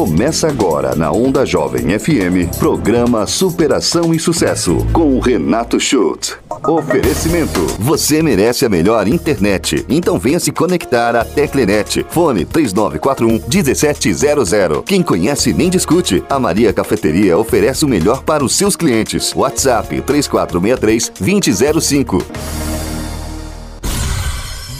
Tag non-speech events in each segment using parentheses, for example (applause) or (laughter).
Começa agora na Onda Jovem FM, programa Superação e Sucesso, com o Renato Schultz. Oferecimento: Você merece a melhor internet. Então venha se conectar à Teclenet. Fone 3941 1700. Quem conhece nem discute. A Maria Cafeteria oferece o melhor para os seus clientes. WhatsApp 3463 2005.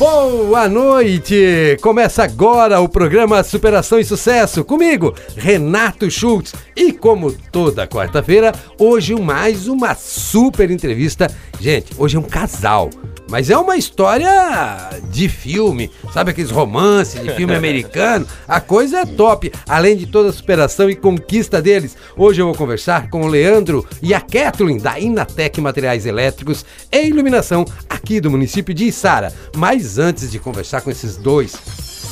Boa noite! Começa agora o programa Superação e Sucesso comigo, Renato Schultz. E como toda quarta-feira, hoje mais uma super entrevista. Gente, hoje é um casal. Mas é uma história de filme, sabe aqueles romances de filme (laughs) americano? A coisa é top, além de toda a superação e conquista deles. Hoje eu vou conversar com o Leandro e a Kathleen da Inatec Materiais Elétricos e Iluminação aqui do município de Içara. Mas antes de conversar com esses dois,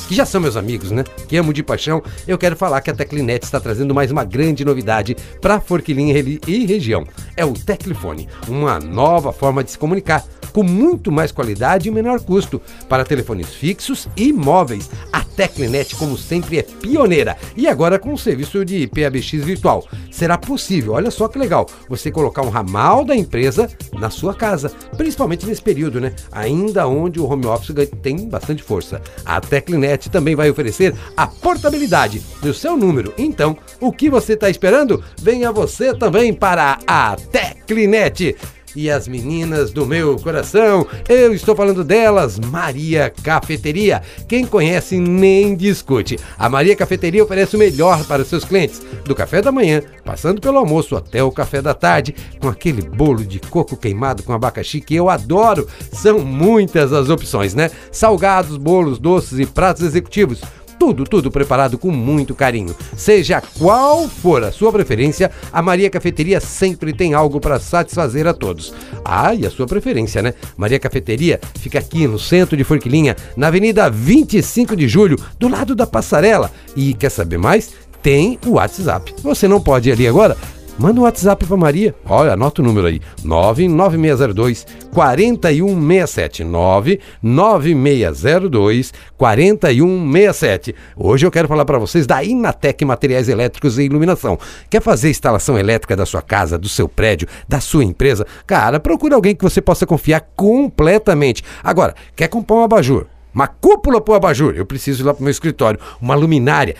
que já são meus amigos, né? Que amo de paixão, eu quero falar que a Teclinet está trazendo mais uma grande novidade para Forquilinha e região. É o Teclifone, uma nova forma de se comunicar com muito mais qualidade e menor custo para telefones fixos e móveis. A Teclinet, como sempre, é pioneira e agora com o serviço de PABX virtual. Será possível, olha só que legal, você colocar um ramal da empresa na sua casa, principalmente nesse período, né? Ainda onde o home office tem bastante força. A Teclinet também vai oferecer a portabilidade do seu número. Então, o que você está esperando? Venha você também para a Teclinet e as meninas do meu coração. Eu estou falando delas, Maria Cafeteria. Quem conhece nem discute. A Maria Cafeteria oferece o melhor para seus clientes, do café da manhã, passando pelo almoço até o café da tarde, com aquele bolo de coco queimado com abacaxi que eu adoro. São muitas as opções, né? Salgados, bolos, doces e pratos executivos tudo, tudo preparado com muito carinho. Seja qual for a sua preferência, a Maria Cafeteria sempre tem algo para satisfazer a todos. Ah, e a sua preferência, né? Maria Cafeteria fica aqui no centro de Forquilinha, na Avenida 25 de Julho, do lado da passarela. E quer saber mais? Tem o WhatsApp. Você não pode ir ali agora? Manda um WhatsApp para Maria. Olha, anota o número aí: 99602 4167. 99602 4167. Hoje eu quero falar para vocês da Inatec Materiais Elétricos e Iluminação. Quer fazer instalação elétrica da sua casa, do seu prédio, da sua empresa? Cara, procure alguém que você possa confiar completamente. Agora, quer comprar um abajur? Uma cúpula para o abajur? Eu preciso ir lá para o meu escritório. Uma luminária?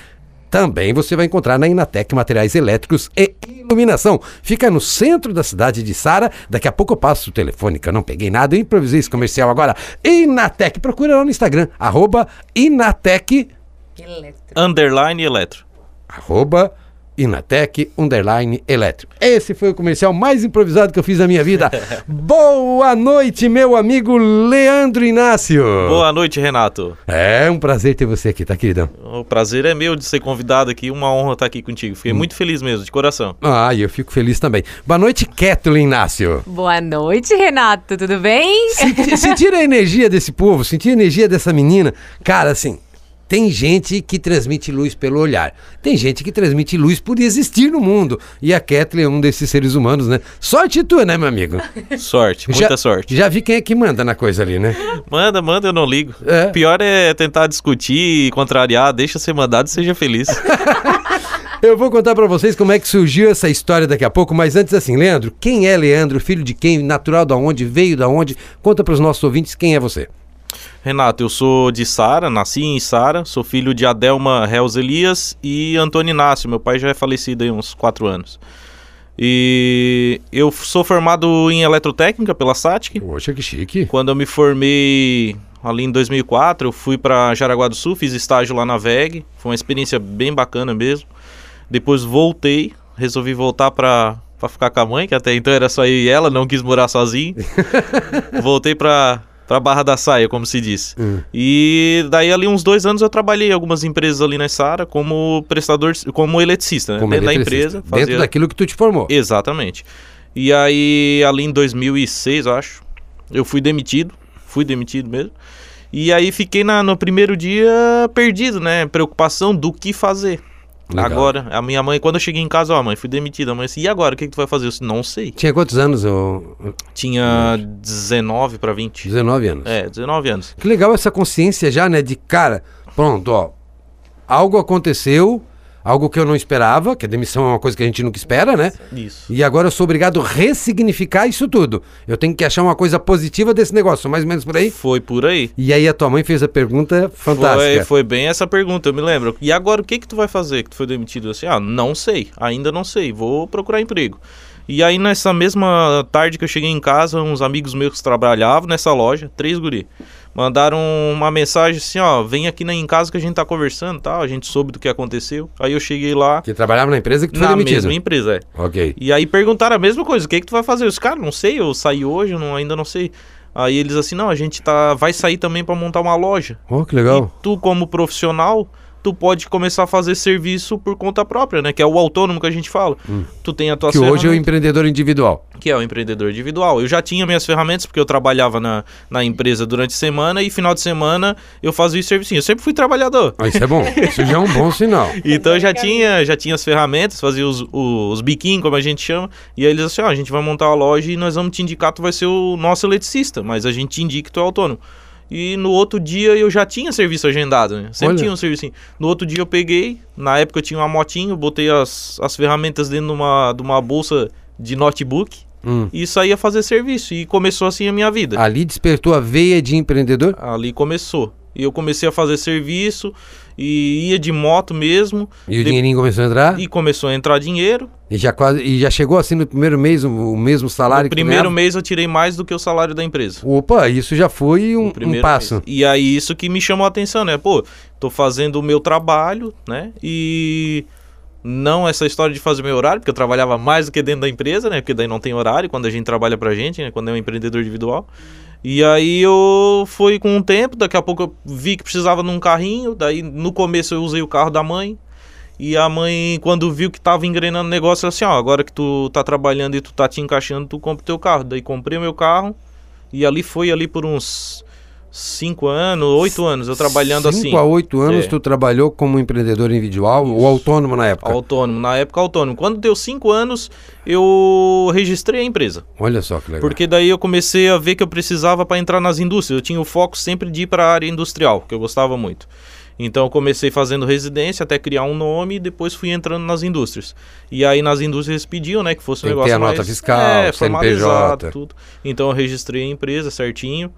Também você vai encontrar na Inatec Materiais Elétricos e Iluminação. Fica no centro da cidade de Sara. Daqui a pouco eu passo o telefone, que eu não peguei nada, eu improvisei esse comercial agora. Inatec, procura lá no Instagram, arroba Inatec... Eletro. Underline Eletro. Arroba Inatec Underline Elétrico. Esse foi o comercial mais improvisado que eu fiz na minha vida. (laughs) Boa noite, meu amigo Leandro Inácio. Boa noite, Renato. É um prazer ter você aqui, tá, queridão? O prazer é meu de ser convidado aqui, uma honra estar aqui contigo. Fiquei hum. muito feliz mesmo, de coração. Ah, e eu fico feliz também. Boa noite, Kathleen Inácio. Boa noite, Renato, tudo bem? Sentir, sentir a energia desse povo, sentir a energia dessa menina, cara, assim, tem gente que transmite luz pelo olhar. Tem gente que transmite luz por existir no mundo. E a Kathleen é um desses seres humanos, né? Sorte tua, né, meu amigo? (laughs) Sorte, muita já, sorte. Já vi quem é que manda na coisa ali, né? Manda, manda, eu não ligo. É. Pior é tentar discutir, contrariar, deixa ser mandado e seja feliz. (laughs) Eu vou contar para vocês como é que surgiu essa história daqui a pouco, mas antes assim, Leandro, quem é Leandro? Filho de quem? Natural da onde? Veio da onde? Conta para os nossos ouvintes quem é você. Renato, eu sou de Sara, nasci em Sara, sou filho de Adelma Reus Elias e Antônio Inácio. Meu pai já é falecido há uns quatro anos. E eu sou formado em eletrotécnica pela SATIC. Poxa, que chique. Quando eu me formei ali em 2004, eu fui para Jaraguá do Sul, fiz estágio lá na VEG. Foi uma experiência bem bacana mesmo. Depois voltei, resolvi voltar para para ficar com a mãe, que até então era só eu e ela, não quis morar sozinho. (laughs) voltei para para Barra da Saia, como se diz. Hum. E daí ali uns dois anos eu trabalhei em algumas empresas ali na Sara como prestador, como eletricista, né? Como dentro eletricista. da empresa. Fazia... Dentro daquilo que tu te formou. Exatamente. E aí ali em 2006, eu acho, eu fui demitido, fui demitido mesmo. E aí fiquei na, no primeiro dia perdido, né? Preocupação do que fazer. Legal. Agora, a minha mãe, quando eu cheguei em casa, ó, mãe, fui demitida. A mãe disse, e agora? O que, que tu vai fazer? Eu disse, não sei. Tinha quantos anos? Eu... Tinha 19 para 20. 19 anos. É, 19 anos. Que legal essa consciência já, né? De cara, pronto, ó. Algo aconteceu, algo que eu não esperava, que a demissão é uma coisa que a gente nunca espera, né? Isso. E agora eu sou obrigado a ressignificar isso tudo. Eu tenho que achar uma coisa positiva desse negócio, mais ou menos por aí. Foi por aí. E aí a tua mãe fez a pergunta fantástica. Foi, foi bem essa pergunta, eu me lembro. E agora o que que tu vai fazer que tu foi demitido assim? Ah, não sei, ainda não sei, vou procurar emprego. E aí nessa mesma tarde que eu cheguei em casa, uns amigos meus que trabalhavam nessa loja, três guri, mandaram uma mensagem assim, ó, vem aqui na, em casa que a gente tá conversando, tal, a gente soube do que aconteceu. Aí eu cheguei lá Que trabalhava na empresa que tu foi na demitido. mesma empresa, é. Ok. E aí perguntaram a mesma coisa, o que que tu vai fazer? Os caras, não sei, eu saí hoje, não, ainda não sei. Aí eles assim, não, a gente tá vai sair também para montar uma loja. Oh, que legal. E tu, como profissional, tu pode começar a fazer serviço por conta própria, né? Que é o autônomo que a gente fala. Tu tem a tua Que hoje é o empreendedor individual. que é o empreendedor individual. Eu já tinha minhas ferramentas, porque eu trabalhava na, na empresa durante a semana e final de semana eu fazia o servicinho. Eu sempre fui trabalhador. Ah, isso é bom. (laughs) Isso já é um bom sinal. Então eu já tinha, já tinha as ferramentas, fazia os, os, os biquinhos, como a gente chama. E aí eles assim, ó, a gente vai montar a loja e nós vamos te indicar, tu vai ser o nosso eletricista, mas a gente te indica que tu é autônomo. E no outro dia eu já tinha serviço agendado, né? Sempre Olha. tinha um serviço. No outro dia eu peguei, na época eu tinha uma motinho, botei as, as ferramentas dentro de uma, de uma bolsa de notebook Hum. e saía fazer serviço. E começou assim a minha vida. Ali despertou a veia de empreendedor? Ali começou. E eu comecei a fazer serviço e ia de moto mesmo. E o De- dinheirinho começou a entrar? E começou a entrar dinheiro. E já, quase, e já chegou assim no primeiro mês o, o mesmo salário no que primeiro mês eu tirei mais do que o salário da empresa. Opa, isso já foi um, um passo. mês. E aí isso que me chamou a atenção, né? Pô, tô fazendo o meu trabalho, né? E não essa história de fazer meu horário, porque eu trabalhava mais do que dentro da empresa, né? Porque daí não tem horário quando a gente trabalha pra gente, né? Quando é um empreendedor individual. E aí eu fui com o tempo, daqui a pouco eu vi que precisava de um carrinho, daí no começo eu usei o carro da mãe. E a mãe, quando viu que tava engrenando o negócio, assim, ó, agora que tu tá trabalhando e tu tá te encaixando, tu compra o teu carro. Daí comprei o meu carro e ali foi ali por uns cinco anos, oito anos, eu trabalhando Cinco assim. a oito anos É. tu trabalhou como empreendedor individual ou autônomo na época? Autônomo, na época autônomo. Quando deu cinco anos, eu registrei a empresa. Olha só que legal. Porque daí eu comecei a ver que eu precisava para entrar nas indústrias. Eu tinha o foco sempre de ir para a área industrial, que eu gostava muito. Então eu comecei fazendo residência até criar um nome e depois fui entrando nas indústrias. E aí nas indústrias eles pediam, né, que fosse Tem um que negócio ter a nota mais fiscal, é, CNPJ. tudo. Então eu registrei a empresa certinho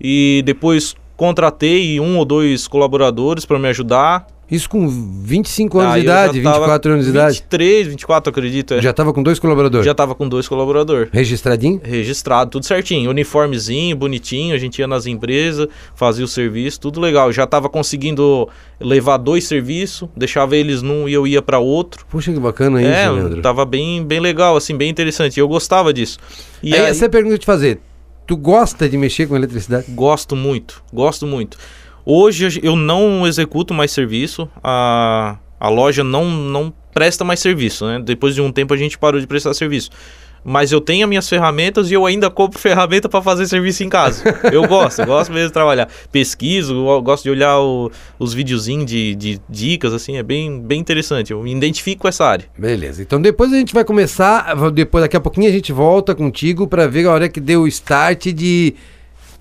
e depois contratei um ou dois colaboradores para me ajudar. Isso com 25 anos Aí de idade, tava 24 anos de idade? 23, 24, acredito. É. Já tava com dois colaboradores? Já tava com dois colaboradores. Registradinho? Registrado, tudo certinho. Uniformezinho, bonitinho. A gente ia nas empresas, fazia o serviço, tudo legal. Já tava conseguindo levar dois serviços, deixava eles num e eu ia para outro. Puxa que bacana isso, é, Leandro. tava bem, bem legal, assim, bem interessante. Eu gostava disso. E aí, aí, essa é a pergunta que eu te fazer. Tu gosta de mexer com eletricidade? Gosto muito, gosto muito. Hoje eu não executo mais serviço, a, a loja não, não presta mais serviço, né? Depois de um tempo a gente parou de prestar serviço. Mas eu tenho as minhas ferramentas e eu ainda compro (laughs) ferramenta para fazer serviço em casa. Eu gosto, gosto mesmo de trabalhar. Pesquiso, gosto de olhar o- os videozinhos de, de dicas, assim, é bem, bem interessante. Eu me identifico com essa área. Beleza. Então depois a gente vai começar, depois daqui a pouquinho a gente volta contigo para ver a hora que deu o start de,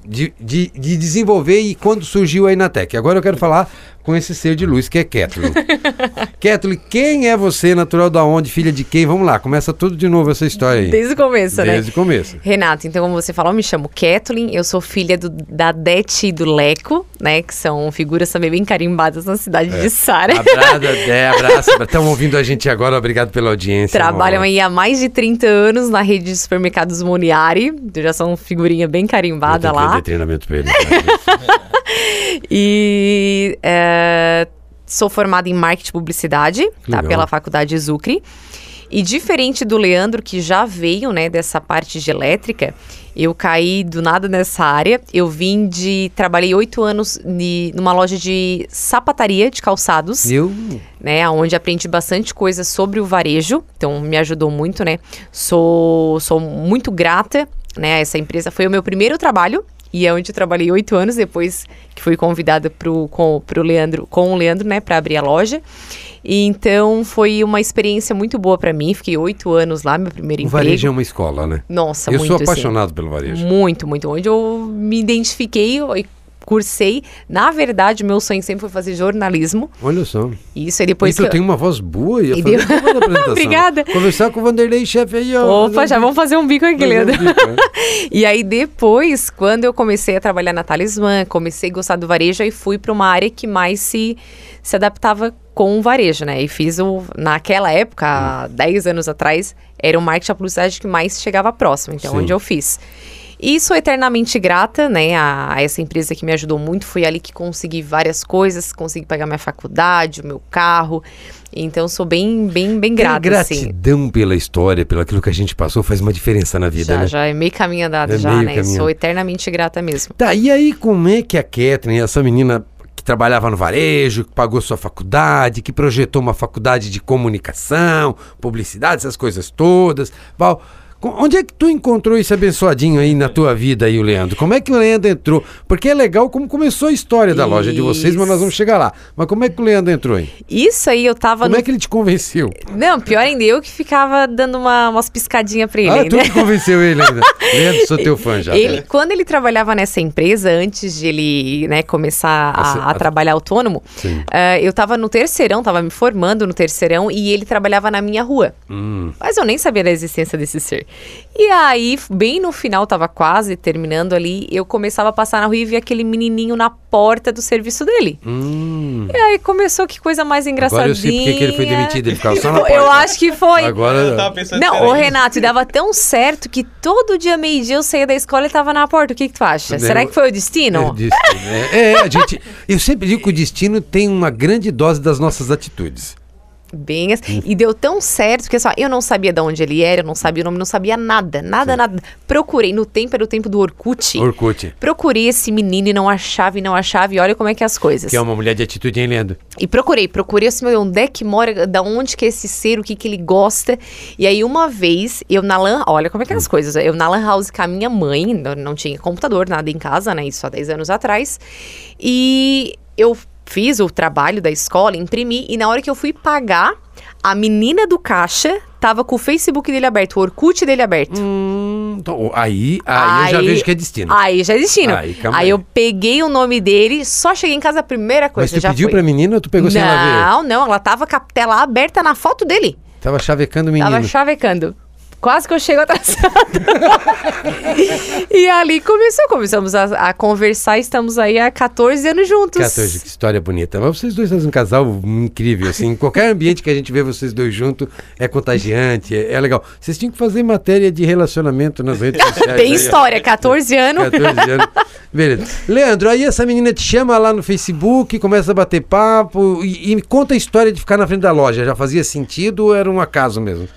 de, de, de desenvolver e quando surgiu aí na Tech. Agora eu quero falar com esse ser de luz que é Kathleen. (laughs) Kathleen, quem é você, natural da onde, filha de quem? Vamos lá, começa tudo de novo essa história aí. Desde o começo, né? Desde o começo. Renato, então como você falou, eu me chamo Kathleen, eu sou filha do- da Dete e do Leco, né, que são figuras também bem carimbadas na cidade É. de Sara. Abraço, Dé, (laughs) abraço. Estão ouvindo a gente agora, obrigado pela audiência. Trabalham Uma- aí há mais de 30 anos na rede de supermercados Moniari, já são figurinha bem Eu carimbada que lá. vender treinamento pra ele. (laughs) E é, sou formada em marketing e publicidade, tá? Pela faculdade Zucre. E diferente do Leandro, que já veio, né, dessa parte de elétrica, eu caí do nada nessa área. Eu vim de. Trabalhei oito anos ni- numa loja de sapataria de calçados Eu, né, onde aprendi bastante coisa sobre o varejo, então me ajudou muito, né? Sou, sou muito grata, né? a Essa empresa foi o meu primeiro trabalho e é onde eu trabalhei oito anos depois que fui convidada pro, com, pro Leandro, com o Leandro, né, para abrir a loja. E então foi uma experiência muito boa para mim. Fiquei oito anos lá, meu primeiro o emprego. varejo é uma escola, né? Nossa, eu muito sou assim. apaixonado pelo varejo. Muito, muito. Onde eu me identifiquei cursei. Na verdade, meu sonho sempre foi fazer jornalismo. Olha só. Isso, aí depois e tu que eu- tem uma voz boa e E deu-. (laughs) Obrigada. Conversar com o Vanderlei, chefe aí, ó. Opa, já vamos fazer um bico aqui, um Leandro. bico, né? (laughs) E aí depois, quando eu comecei a trabalhar na Talismã, comecei a gostar do varejo e fui para uma área que mais se, se adaptava com o varejo, né? E fiz o naquela época, há 10 anos atrás, era o marketing e a publicidade que mais chegava próximo, então Sim. onde eu fiz. E sou eternamente grata, né, a, a essa empresa que me ajudou muito. Foi ali que consegui várias coisas, consegui pagar minha faculdade, o meu carro. Então sou bem, bem, bem grata, assim. gratidão pela história, pelo aquilo que a gente passou, faz uma diferença na vida, Já, né? já é meio caminho andado, É já, né? caminho. Sou eternamente grata mesmo. Tá, e aí como é que a Kathleen, essa menina que trabalhava no varejo, que pagou sua faculdade, que projetou uma faculdade de comunicação, publicidade, essas coisas todas, Val, onde é que tu encontrou esse abençoadinho aí na tua vida aí, o Leandro? Como é que o Leandro entrou? Porque é legal como começou a história da loja de vocês, mas nós vamos chegar lá. Mas como é que o Leandro entrou aí? Isso aí eu tava Como no... é que ele te convenceu? Não, pior ainda, eu que ficava dando uma, umas piscadinhas pra ele Ah, tu que convenceu ele ainda. (laughs) Leandro, sou teu fã já. Ele, quando ele trabalhava nessa empresa, antes de ele né, começar A a, a trabalhar autônomo, eh, eu tava no terceirão, tava me formando no terceirão e ele trabalhava na minha rua. Hum. Mas eu nem sabia da existência desse ser. E aí, bem no final, tava quase terminando ali, eu começava a passar na rua e via aquele menininho na porta do serviço dele. Hum. E aí começou que coisa mais engraçadinha. Agora eu sei porque que ele foi demitido, ele ficava só na (laughs) porta. Eu acho que foi. Agora. pensando Não, ô Renato, e dava tão certo que todo dia, meio-dia, eu saía da escola e tava na porta. O que, que tu acha? Né, Será eu- que foi o É, destino? destino, é. É, a gente. Eu sempre digo que o destino tem uma grande dose das nossas atitudes. Bem assim. E deu tão certo que só eu não sabia de onde ele era, eu não sabia o nome, não sabia nada, nada, nada. Procurei, no tempo era o tempo do Orkut. Orkut. Procurei esse menino e não achava, e não achava, e olha como é que é as coisas. Que é uma mulher de atitude, hein, Leandro? E procurei, procurei assim, meu, onde é que mora, da onde que é esse ser, o que que ele gosta. E aí uma vez, eu na lan, olha como é que é as coisas, eu na lan house com a minha mãe, não, não tinha computador, nada em casa, né, isso há 10 anos atrás. E eu fiz o trabalho da escola, imprimi, e na hora que eu fui pagar, a menina do caixa tava com o Facebook dele aberto, o Orkut dele aberto. Hum, então, aí, aí, eu já Aí- vejo que é destino. Aí já é destino. Aí, aí aí. eu peguei o nome dele, só cheguei em casa, a primeira coisa Mas tu pediu foi. pra menina ou tu pegou sem ela ver? Não, não, ela tava com a tela aberta na foto dele. Tava chavecando o menino. Tava chavecando. Quase que eu chego atrasada. (laughs) e ali começou, começamos a, a conversar, estamos aí há 14 anos juntos. 14, que história bonita. Mas vocês dois são um casal incrível, assim. Qualquer ambiente que a gente vê vocês dois juntos é contagiante, é, é legal. Vocês tinham que fazer matéria de relacionamento nas redes sociais. (laughs) Tem ó. história, 14 anos. 14 anos. Beleza. Leandro, aí essa menina te chama lá no Facebook, começa a bater papo e, e conta a história de ficar na frente da loja. Já fazia sentido ou era um acaso mesmo?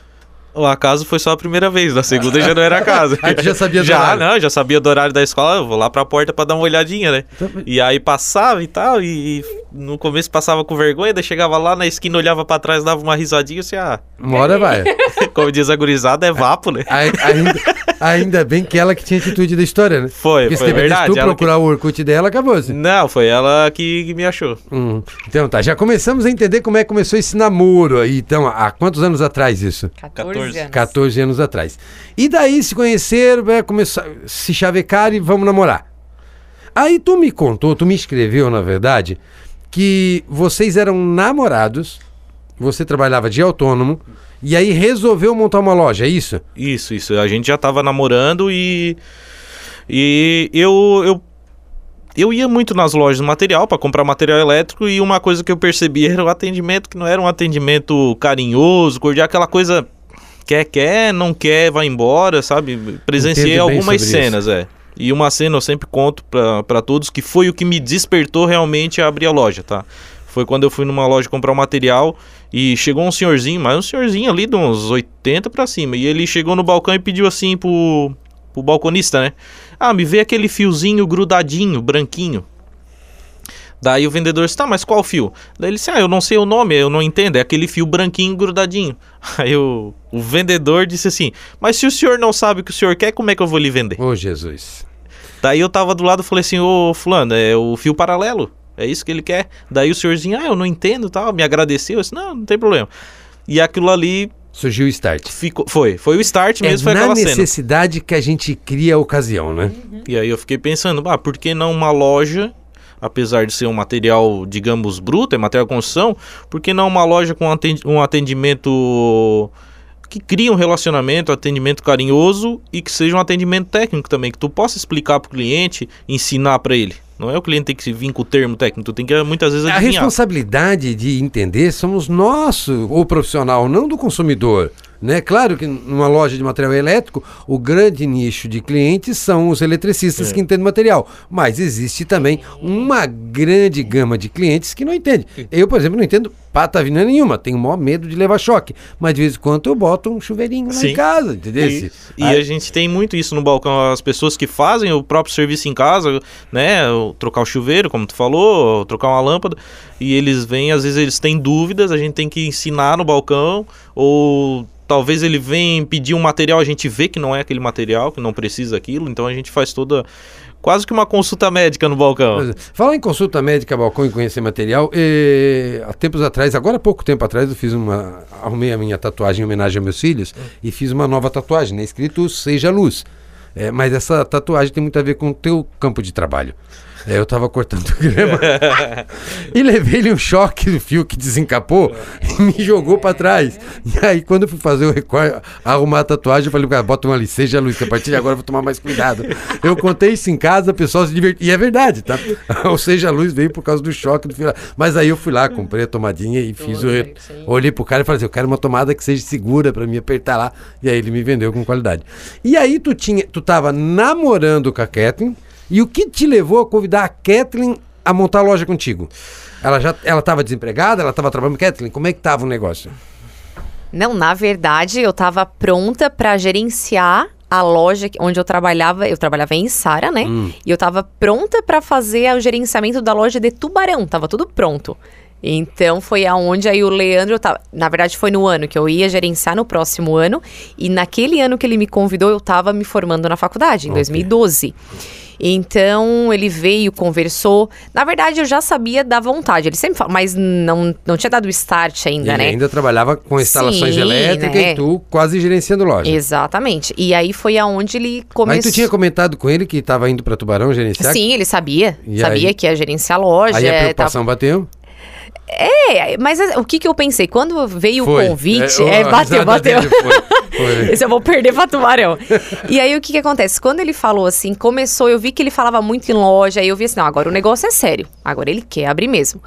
O acaso foi só a primeira vez, na segunda já não era acaso. (laughs) Aí tu já sabia do Já, horário. não, já sabia do horário da escola, eu vou lá pra porta pra dar uma olhadinha, né? Então, E aí passava e tal, e, e no começo passava com vergonha, daí chegava lá na esquina, olhava pra trás, dava uma risadinha e assim, ah, Uma hora vai. (laughs) como diz a gurizada, é vapo, né? Ai- Ainda, ainda bem que ela que tinha atitude da história, né? Foi, Porque foi se verdade, tu ela procurar o Orkut dela, acabou assim. Não, foi ela que, que me achou. Hum. Então tá, já começamos a entender como é que começou esse namoro aí. Então, há quantos anos atrás isso? 14, 14. anos. 14 anos atrás. E daí se conheceram, começar se chavecar e vamos namorar. Aí tu me contou, tu me escreveu, na verdade, que vocês eram namorados, você trabalhava de autônomo, e aí resolveu montar uma loja, é isso? Isso, isso. A gente já tava namorando e. E eu. eu eu ia muito nas lojas de material para comprar material elétrico e uma coisa que eu percebi era o atendimento que não era um atendimento carinhoso, cordial, aquela coisa quer, quer, não quer, vai embora, sabe? Presenciei algumas cenas, é. E uma cena eu sempre conto para todos que foi o que me despertou realmente a abrir a loja, tá? Foi quando eu fui numa loja comprar um material e chegou um senhorzinho, mas um senhorzinho ali de uns 80 pra cima. E ele chegou no balcão e pediu assim pro, pro balconista, né? Ah, me vê aquele fiozinho grudadinho, branquinho. Daí o vendedor disse, tá, mas qual fio? Daí ele disse, ah, eu não sei o nome, eu não entendo, é aquele fio branquinho grudadinho. (laughs) Aí o, o vendedor disse assim, mas se o senhor não sabe o que o senhor quer, como é que eu vou lhe vender? Ô Jesus. Daí eu tava do lado e falei assim, ô fulano, é o fio paralelo, é isso que ele quer. Daí o senhorzinho, ah, eu não entendo tal, me agradeceu, eu disse, não, não tem problema. E aquilo ali Surgiu o start. ficou, foi, foi o start mesmo, é foi aquela cena. necessidade que a gente cria a ocasião, né? E aí eu fiquei pensando, ah, por que não uma loja apesar de ser um material, digamos, bruto, é material de construção, por que não uma loja com um atendimento que cria um relacionamento, atendimento carinhoso e que seja um atendimento técnico também, que tu possa explicar para o cliente, ensinar para ele. Não é o cliente ter que se vir com o termo técnico, tem que muitas vezes adivinhar. A responsabilidade de entender somos nosso, o profissional, não do consumidor. Né? Claro que numa loja de material elétrico, o grande nicho de clientes são os eletricistas é. que entendem material. Mas existe também uma grande gama de clientes que não entendem. Eu, por exemplo, não entendo patavina nenhuma, tenho o maior medo de levar choque. Mas de vez em quando eu boto um chuveirinho lá Sim. em casa, entendeu? E, e a gente tem muito isso no balcão, as pessoas que fazem o próprio serviço em casa, né? Trocar o chuveiro, como tu falou, trocar uma lâmpada, e eles vêm, às vezes eles têm dúvidas, a gente tem que ensinar no balcão, ou talvez ele venha pedir um material, a gente vê que não é aquele material, que não precisa aquilo, então a gente faz toda quase que uma consulta médica no balcão. É. Falar em consulta médica, balcão e conhecer material, e, há tempos atrás, agora há pouco tempo atrás, eu fiz uma. arrumei a minha tatuagem em homenagem aos meus filhos e fiz uma nova tatuagem, né? Escrito Seja Luz. É, mas essa tatuagem tem muito a ver com o teu campo de trabalho. Eu tava cortando grama (laughs) e levei-lhe um choque do fio que desencapou e me jogou para trás. E aí, quando eu fui fazer o recorte, arrumar a tatuagem, eu falei, cara, bota uma licença, Luiz, a partir de agora eu vou tomar mais cuidado. Eu contei isso em casa, o pessoal se divertiu. E é verdade, tá? (laughs) Ou seja, a luz veio por causa do choque do fio. Mas aí eu fui lá, comprei a tomadinha e fiz o. Re... Olhei pro cara e falei assim: eu quero uma tomada que seja segura para me apertar lá. E aí ele me vendeu com qualidade. E aí tu tinha, tu tava namorando com a Kathleen e o que te levou a convidar a Kathleen a montar a loja contigo? Ela já ela estava desempregada, ela estava trabalhando. Kathleen, como é que estava o negócio? Não, na verdade, eu estava pronta para gerenciar a loja onde eu trabalhava, eu trabalhava em Sara, né? Hum. E eu estava pronta para fazer o gerenciamento da loja de Tubarão, tava tudo pronto. Então foi aonde aí o Leandro tava, na verdade foi no ano que eu ia gerenciar no próximo ano e naquele ano que ele me convidou eu estava me formando na faculdade em okay. 2012. Então ele veio, conversou. Na verdade, eu já sabia da vontade. Ele sempre fala, mas não, não tinha dado start ainda, ele né? ainda trabalhava com instalações Sim, elétricas né? e tu quase gerenciando loja. Exatamente. E aí foi aonde ele começou. Aí tu tinha comentado com ele que estava indo para Tubarão gerenciar? Sim, ele sabia. E sabia aí... que ia gerenciar a loja. Aí a preocupação tava... bateu? É, mas o que que eu pensei? Quando veio foi. o convite, é, é bateu, bateu. Foi, foi. (laughs) Esse eu vou perder pra Tubarão. e aí o que que acontece? Quando ele falou assim, começou, eu vi que ele falava muito em loja, aí eu vi assim, não, agora o negócio é sério. Agora ele quer abrir mesmo.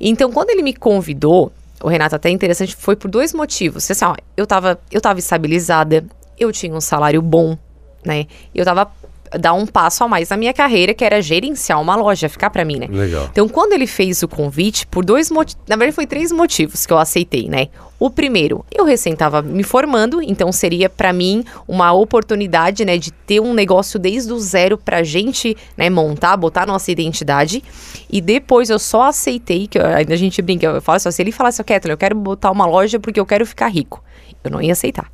Então, quando ele me convidou, o Renato até interessante, foi por dois motivos. Assim, ó, eu tava, eu tava estabilizada, eu tinha um salário bom, né? Eu tava dar um passo a mais na minha carreira, que era gerenciar uma loja, ficar para mim, né? Legal. Então, quando ele fez o convite, por dois motivos, na verdade foi três motivos que eu aceitei, né? O primeiro, eu recém estava me formando, então seria para mim uma oportunidade, né, de ter um negócio desde o zero pra gente, né, montar, botar nossa identidade. E depois eu só aceitei, que ainda a gente brinca, eu falo assim, se ele falasse, Kathleen, eu quero botar uma loja porque eu quero ficar rico. Eu não ia aceitar.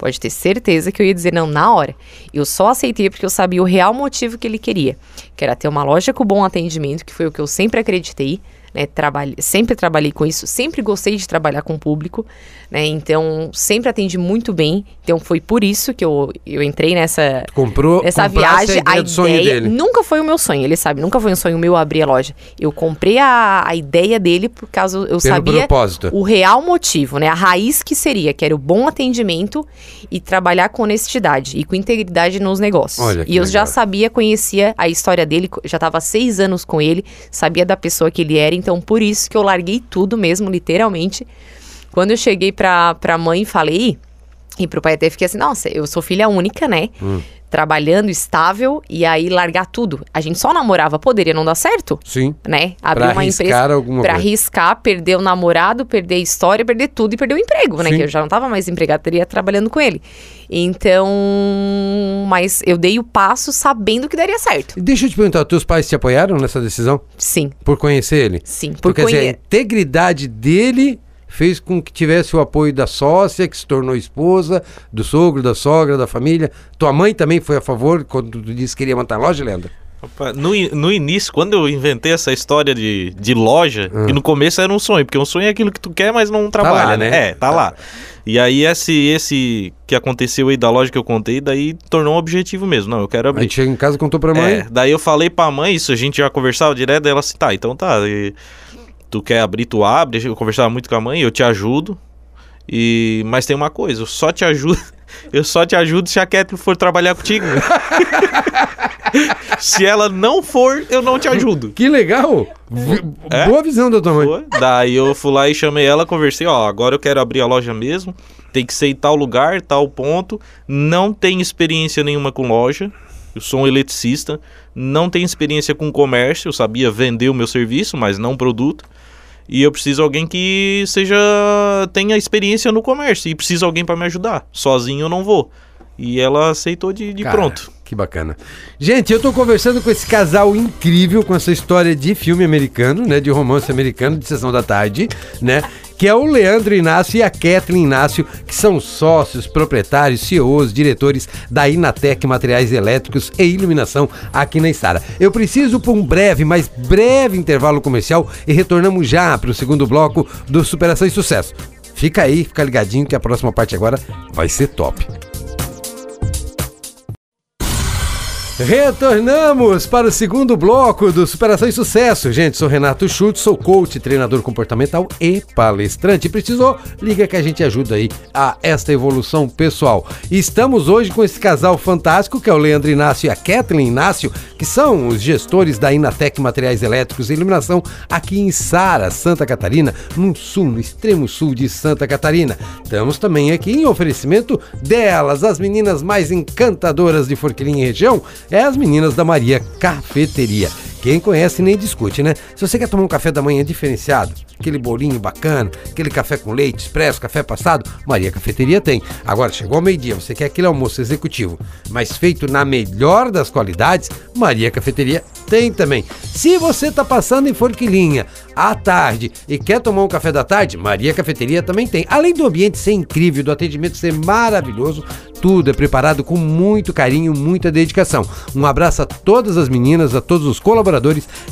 Pode ter certeza que eu ia dizer não na hora. Eu só aceitei porque eu sabia o real motivo que ele queria, que era ter uma loja com bom atendimento, que foi o que eu sempre acreditei né? Trabalhei, sempre trabalhei com isso, sempre gostei de trabalhar com o público, né? Então, sempre atendi muito bem. Então, foi por isso que eu, eu entrei nessa, Comprou, nessa viagem. A ideia, a ideia nunca foi o meu sonho, ele sabe, nunca foi um sonho meu abrir a loja. Eu comprei a, a ideia dele por causa eu Pelo sabia propósito. o real motivo, né? A raiz que seria, que era o bom atendimento e trabalhar com honestidade e com integridade nos negócios. Olha, e eu legal. já sabia, conhecia a história dele, já estava seis anos com ele, sabia da pessoa que ele era então, por isso que eu larguei tudo mesmo, literalmente. Quando eu cheguei pra, pra mãe e falei, e pro pai até fiquei assim, nossa, eu sou filha única, né? Hum trabalhando estável e aí largar tudo. A gente só namorava, poderia não dar certo? Sim. Né? Abrir pra uma empresa alguma pra coisa. arriscar, perder o namorado, perder a história, perder tudo e perder o emprego, né? Sim. Que eu já não tava mais empregada, teria trabalhando com ele. Então, mas eu dei o passo sabendo que daria certo. Deixa eu te perguntar, teus pais te apoiaram nessa decisão? Sim. Por conhecer ele? Sim. Por Porque, conhe... dizer, a integridade dele fez com que tivesse o apoio da sócia, que se tornou esposa, do sogro, da sogra, da família. Tua mãe também foi a favor quando tu disse que queria montar a loja, Leandro? Rapaz, No, no início, quando eu inventei essa história de, de loja, Hum. que no começo era um sonho, porque um sonho é aquilo que tu quer, mas não trabalha, lá, né? né? É, tá lá. E aí esse, esse que aconteceu aí da loja que eu contei, daí tornou um objetivo mesmo. Não, eu quero A abrir. gente chega em casa e contou pra mãe. É, daí eu falei pra mãe, isso a gente já conversava direto, daí ela assim, tá, então tá, e tu quer abrir, tu abre, eu conversava muito com a mãe, eu te ajudo, e mas tem uma coisa, eu só te ajudo, (laughs) eu só te ajudo se a Kathleen for trabalhar contigo. (laughs) se ela não for, eu não te ajudo. Que legal! É? Boa visão da tua mãe. Foi. Daí eu fui lá e chamei ela, conversei, ó, agora eu quero abrir a loja mesmo, tem que ser em tal lugar, tal ponto, não tem experiência nenhuma com loja, eu sou um eletricista, não tenho experiência com comércio, eu sabia vender o meu serviço, mas não produto. E eu preciso de alguém que seja tenha experiência no comércio e preciso de alguém para me ajudar. Sozinho eu não vou. E ela aceitou de, de Cara, pronto. Que bacana. Gente, eu tô conversando com esse casal incrível, com essa história de filme americano, né? De romance americano, de sessão da tarde, né? Que é o Leandro Inácio e a Kathleen Inácio, que são sócios, proprietários, CEOs, diretores da Inatec Materiais Elétricos e Iluminação aqui na Estara. Eu preciso por um breve, mas breve intervalo comercial e retornamos já para o segundo bloco do Superação e Sucesso. Fica aí, fica ligadinho que a próxima parte agora vai ser top. Retornamos para o segundo bloco do Superação e Sucesso. Gente, sou Renato Schultz, sou coach, treinador comportamental e palestrante. Precisou? Liga que a gente ajuda aí a esta evolução pessoal. E estamos hoje com esse casal fantástico que é o Leandro Inácio e a Kathleen Inácio, que são os gestores da Inatec Materiais Elétricos e Iluminação aqui em Sara, Santa Catarina, no sul, no extremo sul de Santa Catarina. Estamos também aqui em oferecimento delas, as meninas mais encantadoras de Forquilinha e região, é as meninas da Maria Cafeteria. Quem conhece nem discute, né? Se você quer tomar um café da manhã diferenciado, aquele bolinho bacana, aquele café com leite, expresso, café passado, Maria Cafeteria tem. Agora, chegou ao meio-dia, você quer aquele almoço executivo, mas feito na melhor das qualidades, Maria Cafeteria tem também. Se você tá passando em Forquilinha à tarde e quer tomar um café da tarde, Maria Cafeteria também tem. Além do ambiente ser incrível, do atendimento ser maravilhoso, tudo é preparado com muito carinho, muita dedicação. Um abraço a todas as meninas, a todos os colaboradores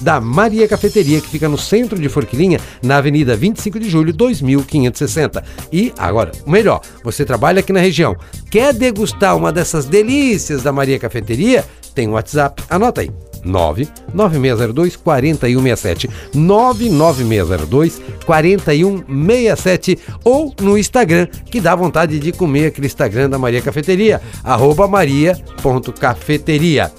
da Maria Cafeteria, que fica no centro de Forquilinha, na Avenida 25 de Julho, 2560. E agora, melhor, você trabalha aqui na região, quer degustar uma dessas delícias da Maria Cafeteria? Tem um WhatsApp, anota aí. 99602 4167 99602 4167 ou no Instagram, que dá vontade de comer aquele Instagram da Maria Cafeteria, arroba maria.cafeteria.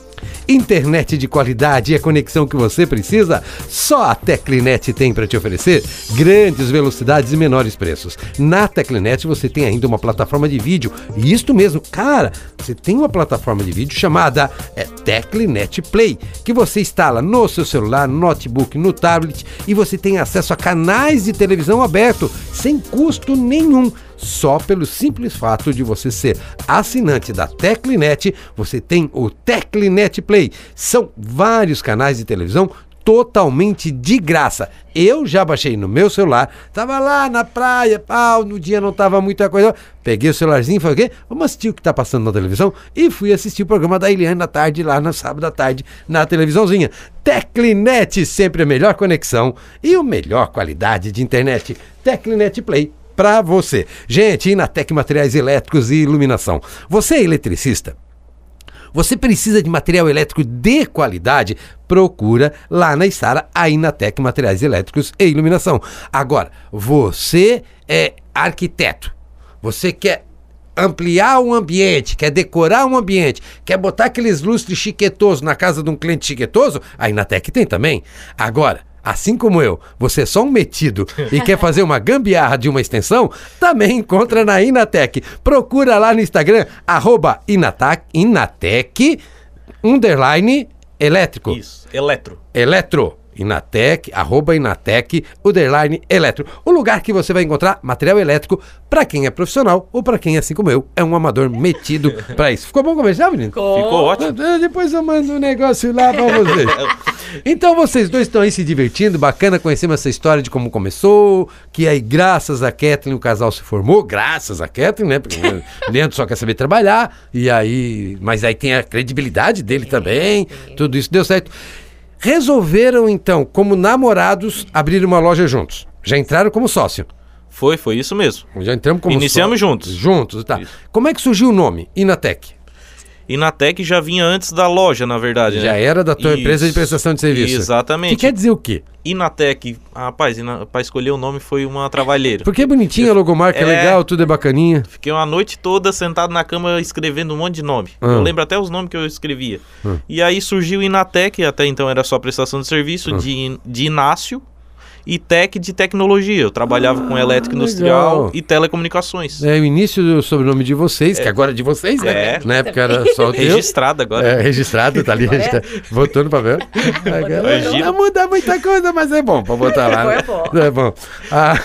Internet de qualidade e a conexão que você precisa, só a Teclinet tem para te oferecer grandes velocidades e menores preços. Na Teclinet você tem ainda uma plataforma de vídeo, e isto mesmo, cara, você tem uma plataforma de vídeo chamada é, Teclinet Play, que você instala no seu celular, no notebook, no tablet e você tem acesso a canais de televisão aberto sem custo nenhum. Só pelo simples fato de você ser assinante da Teclinet, você tem o Teclinet Play. São vários canais de televisão totalmente de graça. Eu já baixei no meu celular, tava lá na praia, pau, no dia não tava muita coisa. Peguei o celularzinho falei, o quê? Vamos assistir o que tá passando na televisão e fui assistir o programa da Eliane à tarde, lá no sábado à tarde, na televisãozinha. Teclinet, sempre a melhor conexão e a melhor qualidade de internet. Teclinet Play para você. Gente, Inatec Materiais Elétricos e Iluminação. Você é eletricista? Você precisa de material elétrico de qualidade? Procura lá na Estara a Inatec Materiais Elétricos e Iluminação. Agora, você é arquiteto. Você quer ampliar um ambiente, quer decorar um ambiente, quer botar aqueles lustres chiquetosos na casa de um cliente chiquetoso? A Inatec tem também. Agora, Assim como eu, você é só um metido e quer (laughs) fazer uma gambiarra de uma extensão? Também encontra na Inatec. Procura lá no Instagram, arroba Inatec, Inatec, underline, elétrico. Isso, eletro. Eletro. Inatec, arroba Inatec, underline eletro. O lugar que você vai encontrar material elétrico para quem é profissional ou para quem, assim como eu, é um amador metido (laughs) para isso. Ficou bom comercial, menino? Ficou ótimo. Ah, Depois eu mando um negócio lá pra vocês. (laughs) Então vocês dois estão aí se divertindo, bacana, conhecemos essa história de como começou, que aí graças a Kathleen o casal se formou, graças a Kathleen, né? Porque o (laughs) Leandro só quer saber trabalhar, e aí, mas aí tem a credibilidade dele também, tudo isso deu certo. Resolveram então, como namorados, abrir uma loja juntos. Já entraram como sócio. Foi, foi isso mesmo. Já entramos como Iniciamos sócio. juntos. Juntos, tá. Isso. Como é que surgiu o nome? Inatec. E na Tec já vinha antes da loja, na verdade, Já né? era da tua Isso. empresa de prestação de serviço. Exatamente. Que quer dizer o quê? Inatec, rapaz, para escolher o nome foi uma trabalheira. Porque é bonitinha a logomarca, é É. legal, tudo é bacaninha. Fiquei uma noite toda sentado na cama escrevendo um monte de nome. Ah. Eu lembro até os nomes que eu escrevia. E aí surgiu Inatec, até então era só prestação de serviço, Ah. de, de Inácio e Tec de tecnologia. Eu trabalhava com elétrica legal. industrial e telecomunicações. É o início do sobrenome de vocês, que agora é de vocês, né? É. Na época era só (laughs) o teu. Registrado agora. É, registrado, tá ali, (laughs) registrado. Votou no papel. (laughs) Não muda muita coisa, mas é bom pra botar lá. né? É bom. É bom. Ah,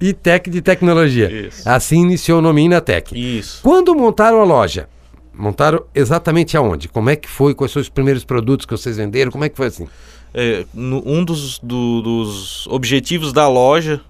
e Tec de tecnologia. Isso. Assim iniciou o nome Inatec. Isso. Quando montaram a loja? Montaram exatamente aonde? Como é que foi? Quais foram os primeiros produtos que vocês venderam? Como é que foi assim? É, um dos, do- dos objetivos da loja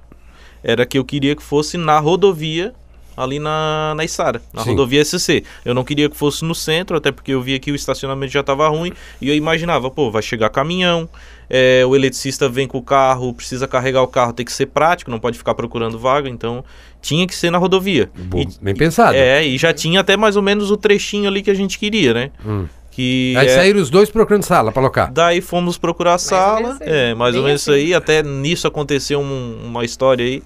era que eu queria que fosse na rodovia, ali na, na Içara, na Sim. rodovia SC. Eu não queria que fosse no centro, até porque eu via que o estacionamento já estava ruim, e eu imaginava, pô, vai chegar caminhão, é, o eletricista vem com o carro, precisa carregar o carro, tem que ser prático, não pode ficar procurando vaga, então tinha que ser na rodovia. Bom, E- bem pensado. é, e já tinha até mais ou menos o trechinho ali que a gente queria, né? Hum. Que Aí é- saíram os dois procurando sala pra alocar. Daí fomos procurar a ou sala. menos isso. É, mais ou Bem menos isso assim. aí. Até nisso aconteceu um- uma história aí.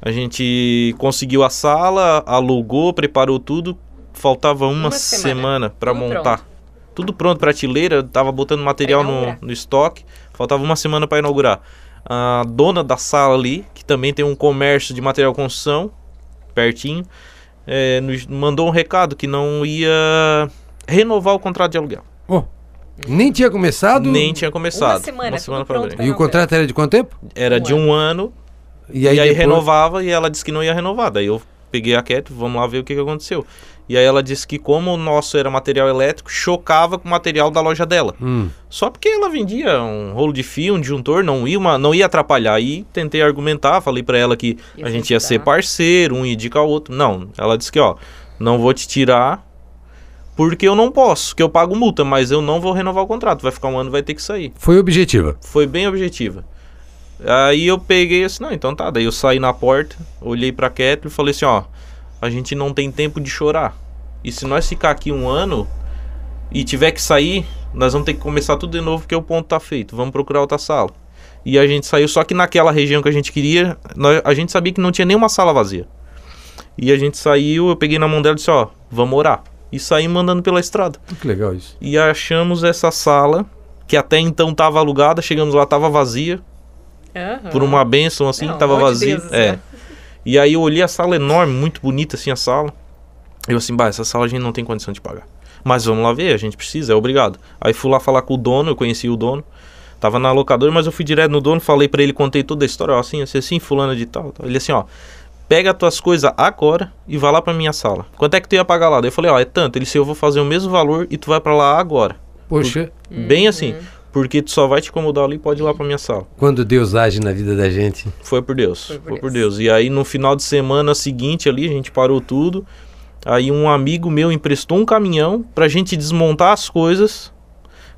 A gente conseguiu a sala, alugou, preparou tudo. Faltava uma, Uma semana, semana. para montar. Tudo pronto, prateleira, tava botando material no, no estoque. Faltava uma semana para inaugurar. A dona da sala ali, que também tem um comércio de material de construção, pertinho, é, nos mandou um recado que não ia renovar o contrato de aluguel. Oh, nem tinha começado. Nem tinha começado. Uma semana, tudo pra pronto abrir. E o contrato era de quanto tempo? Era Um de um ano, E e aí, depois- renovava, e ela disse que não ia renovar. Daí eu peguei a Cat, vamos lá ver o que, que aconteceu. E aí ela disse que como o nosso era material elétrico, chocava com o material da loja dela. Hum. Só porque ela vendia um rolo de fio, um disjuntor, não ia, uma- não ia atrapalhar. Aí tentei argumentar, falei pra ela que Ia a gente ia ser parceiro, um ia indicar o outro. Não, ela disse que ó, não vou te tirar porque eu não posso, que eu pago multa, mas eu não vou renovar o contrato. Vai ficar um ano, vai ter que sair. Foi objetiva. Foi bem objetiva. Aí eu peguei assim, não, então tá. Daí eu saí na porta, olhei pra Kathleen e falei assim, ó, a gente não tem tempo de chorar. E se nós ficar aqui um ano e tiver que sair, nós vamos ter que começar tudo de novo porque o ponto tá feito. Vamos procurar outra sala. E a gente saiu, só que naquela região que a gente queria, nós- a gente sabia que não tinha nenhuma sala vazia. E a gente saiu, eu peguei na mão dela e disse, ó, vamos orar. E saí mandando pela estrada. Que legal isso. E achamos essa sala, que até então estava alugada, chegamos lá, estava vazia, Aham. por uma benção assim, estava de vazia. Deus, é. né? E aí eu olhei a sala enorme, muito bonita assim a sala. Eu assim, bah, essa sala a gente não tem condição de pagar. Mas vamos lá ver, a gente precisa, é obrigado. Aí fui lá falar com o dono, eu conheci o dono. Tava na locadora, mas eu fui direto no dono, falei pra ele, contei toda a história, ó, assim, assim, assim, fulano de tal, tal. Ele assim, ó, pega as tuas coisas agora e vai lá pra minha sala. Quanto é que tu ia pagar lá? Daí eu falei, ó, é tanto. Ele disse, eu vou fazer o mesmo valor e tu vai pra lá agora. Poxa, Bem assim, porque tu só vai te incomodar ali, pode ir lá pra minha sala. quando Deus age na vida da gente. Foi por Deus. Foi Foi por por, Deus. Deus. E aí no final de semana seguinte ali, a gente parou tudo. Aí um amigo meu emprestou um caminhão pra gente desmontar as coisas.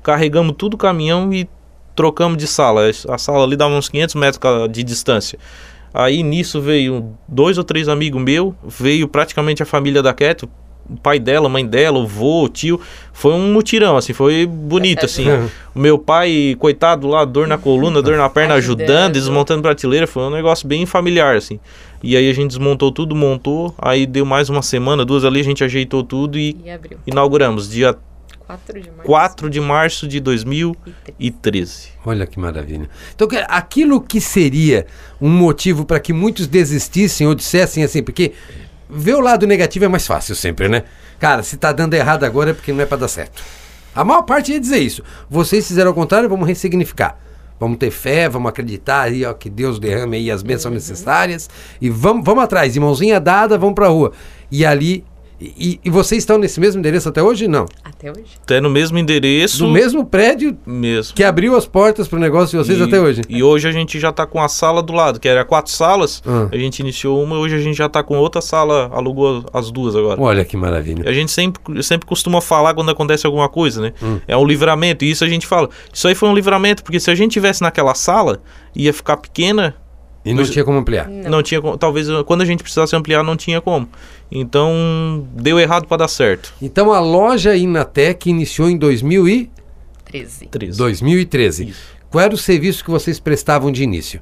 Carregamos tudo o caminhão e trocamos de sala. A sala ali dava uns 500 metros de distância. Aí nisso veio dois ou três amigos meus, veio praticamente a família da Keto, o pai dela, mãe dela, o vô, o tio. Foi um mutirão, assim, foi bonito, assim. O meu pai, coitado lá, dor na coluna, dor na perna, Ajudando. desmontando prateleira, foi um negócio bem familiar, assim. E aí a gente desmontou tudo, montou, aí deu mais uma semana, duas ali, a gente ajeitou tudo e E inauguramos, dia 4 de março. 4 de março de 2013. Olha que maravilha. Então, que- aquilo que seria um motivo para que muitos desistissem ou dissessem assim, porque ver o lado negativo é mais fácil sempre, né? Cara, se tá dando errado agora é porque não é para dar certo. A maior parte ia dizer isso. Vocês fizeram ao contrário, vamos ressignificar. vamos ter fé, vamos acreditar aí, ó, que Deus derrame aí as bênçãos necessárias e vamos, vamos atrás, de mãozinha dada, vamos pra rua. E ali, e, e vocês estão nesse mesmo endereço até hoje? Não. Até hoje. Até no mesmo endereço. No mesmo prédio mesmo. que abriu as portas pro negócio de vocês E- até hoje. E hoje a gente já tá com a sala do lado, que era quatro salas. Ah. A gente iniciou uma, hoje a gente já tá com outra sala, alugou as duas agora. Olha que maravilha. A gente sempre, sempre costuma falar quando acontece alguma coisa, né? Hum. É um livramento. E isso a gente fala. Isso aí foi um livramento, porque se a gente tivesse naquela sala, ia ficar pequena. E não tinha como ampliar. Não, tinha como. Talvez quando a gente precisasse ampliar, não tinha como. Então, deu errado para dar certo. Então a loja Inatec iniciou em 2000 e 13. 13. 2013. Isso. Qual era o serviço que vocês prestavam de início?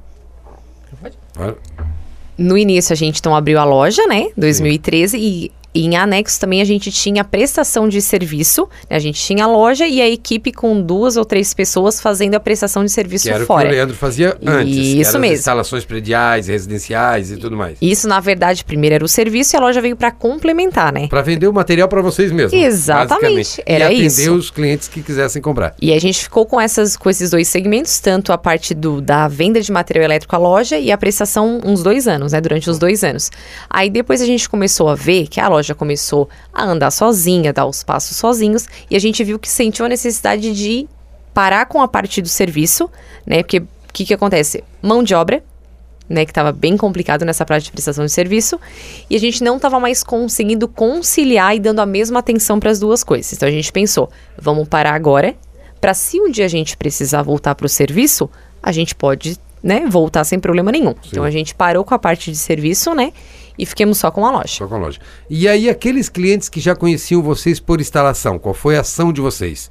No início a gente então abriu a loja, né? 2013 e e em anexo também a gente tinha prestação de serviço, né? a gente tinha a loja e a equipe com duas ou três pessoas fazendo a prestação de serviço Que era o que fora. o Leandro fazia antes. Isso mesmo. instalações prediais, residenciais e tudo mais. Isso, na verdade, primeiro era o serviço e a loja veio para complementar, né? Para vender o material para vocês mesmos. Exatamente, era e atender isso. os clientes que quisessem comprar. E a gente ficou com, essas, com esses dois segmentos, tanto a parte do, da venda de material elétrico à loja e a prestação uns dois anos, né? Durante os dois anos. Aí depois a gente começou a ver que a loja começou a andar sozinha, dar os passos sozinhos, e a gente viu que sentiu a necessidade de parar com a parte do serviço, né? Porque o que, que acontece? Mão de obra, né, que estava bem complicado nessa parte de prestação de serviço, e a gente não estava mais conseguindo conciliar e dando a mesma atenção para as duas coisas. Então a gente pensou, vamos parar agora, para se um dia a gente precisar voltar para o serviço, a gente pode, né, voltar sem problema nenhum. Então a gente parou com a parte de serviço, né, e fiquemos só com a loja. Só com a loja. E aí, aqueles clientes que já conheciam vocês por instalação, qual foi a ação de vocês?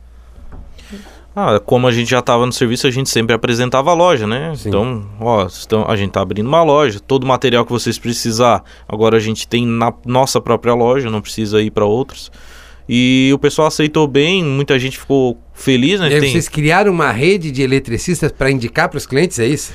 Ah, como a gente já estava no serviço, a gente sempre apresentava a loja, né? Sim. Então, ó, então, a gente tá abrindo uma loja, todo o material que vocês precisar, agora a gente tem na nossa própria loja, não precisa ir para outros. E o pessoal aceitou bem, muita gente ficou feliz, né? E aí, Tem- vocês criaram uma rede de eletricistas para indicar para os clientes, é isso?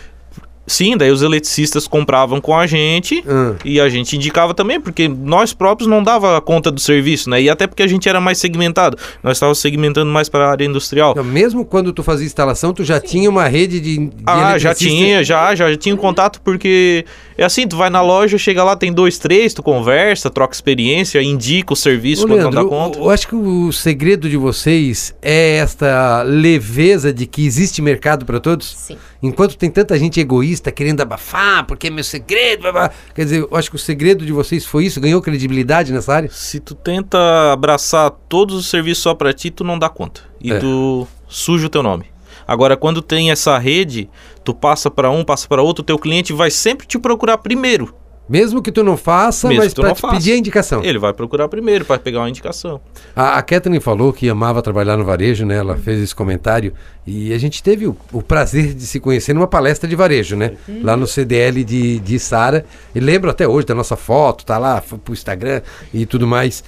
Sim, daí os eletricistas compravam com a gente Ah. e a gente indicava também, porque nós próprios não dava conta do serviço, né? E até porque a gente era mais segmentado, nós estávamos segmentando mais para a área industrial. Então, mesmo quando tu fazia instalação, tu já tinha uma rede de, de Ah, já tinha, já, já tinha um contato, porque é assim, tu vai na loja, chega lá, tem dois, três, tu conversa, troca experiência, indica o serviço Ô, quando Leandro, não dá eu- conta. eu acho que o segredo de vocês é esta leveza de que existe mercado para todos? Sim. Enquanto tem tanta gente egoísta querendo abafar, porque é meu segredo, blá, blá. quer dizer, eu acho que o segredo de vocês foi isso, ganhou credibilidade nessa área? Se tu tenta abraçar todos os serviços só pra ti, tu não dá conta. E É. tu suja o teu nome. Agora, quando tem essa rede, tu passa pra um, passa pra outro, o teu cliente vai sempre te procurar primeiro. Mesmo que tu não faça, Mesmo mas para te faça. pedir a indicação. Ele vai procurar primeiro pra pegar uma indicação. A, a Kathleen falou que amava trabalhar no varejo, né? Ela fez esse comentário e a gente teve o, o prazer de se conhecer numa palestra de varejo, né? Lá no CDL de, de Sara. E lembro até hoje da nossa foto, tá lá, foi pro Instagram e tudo mais.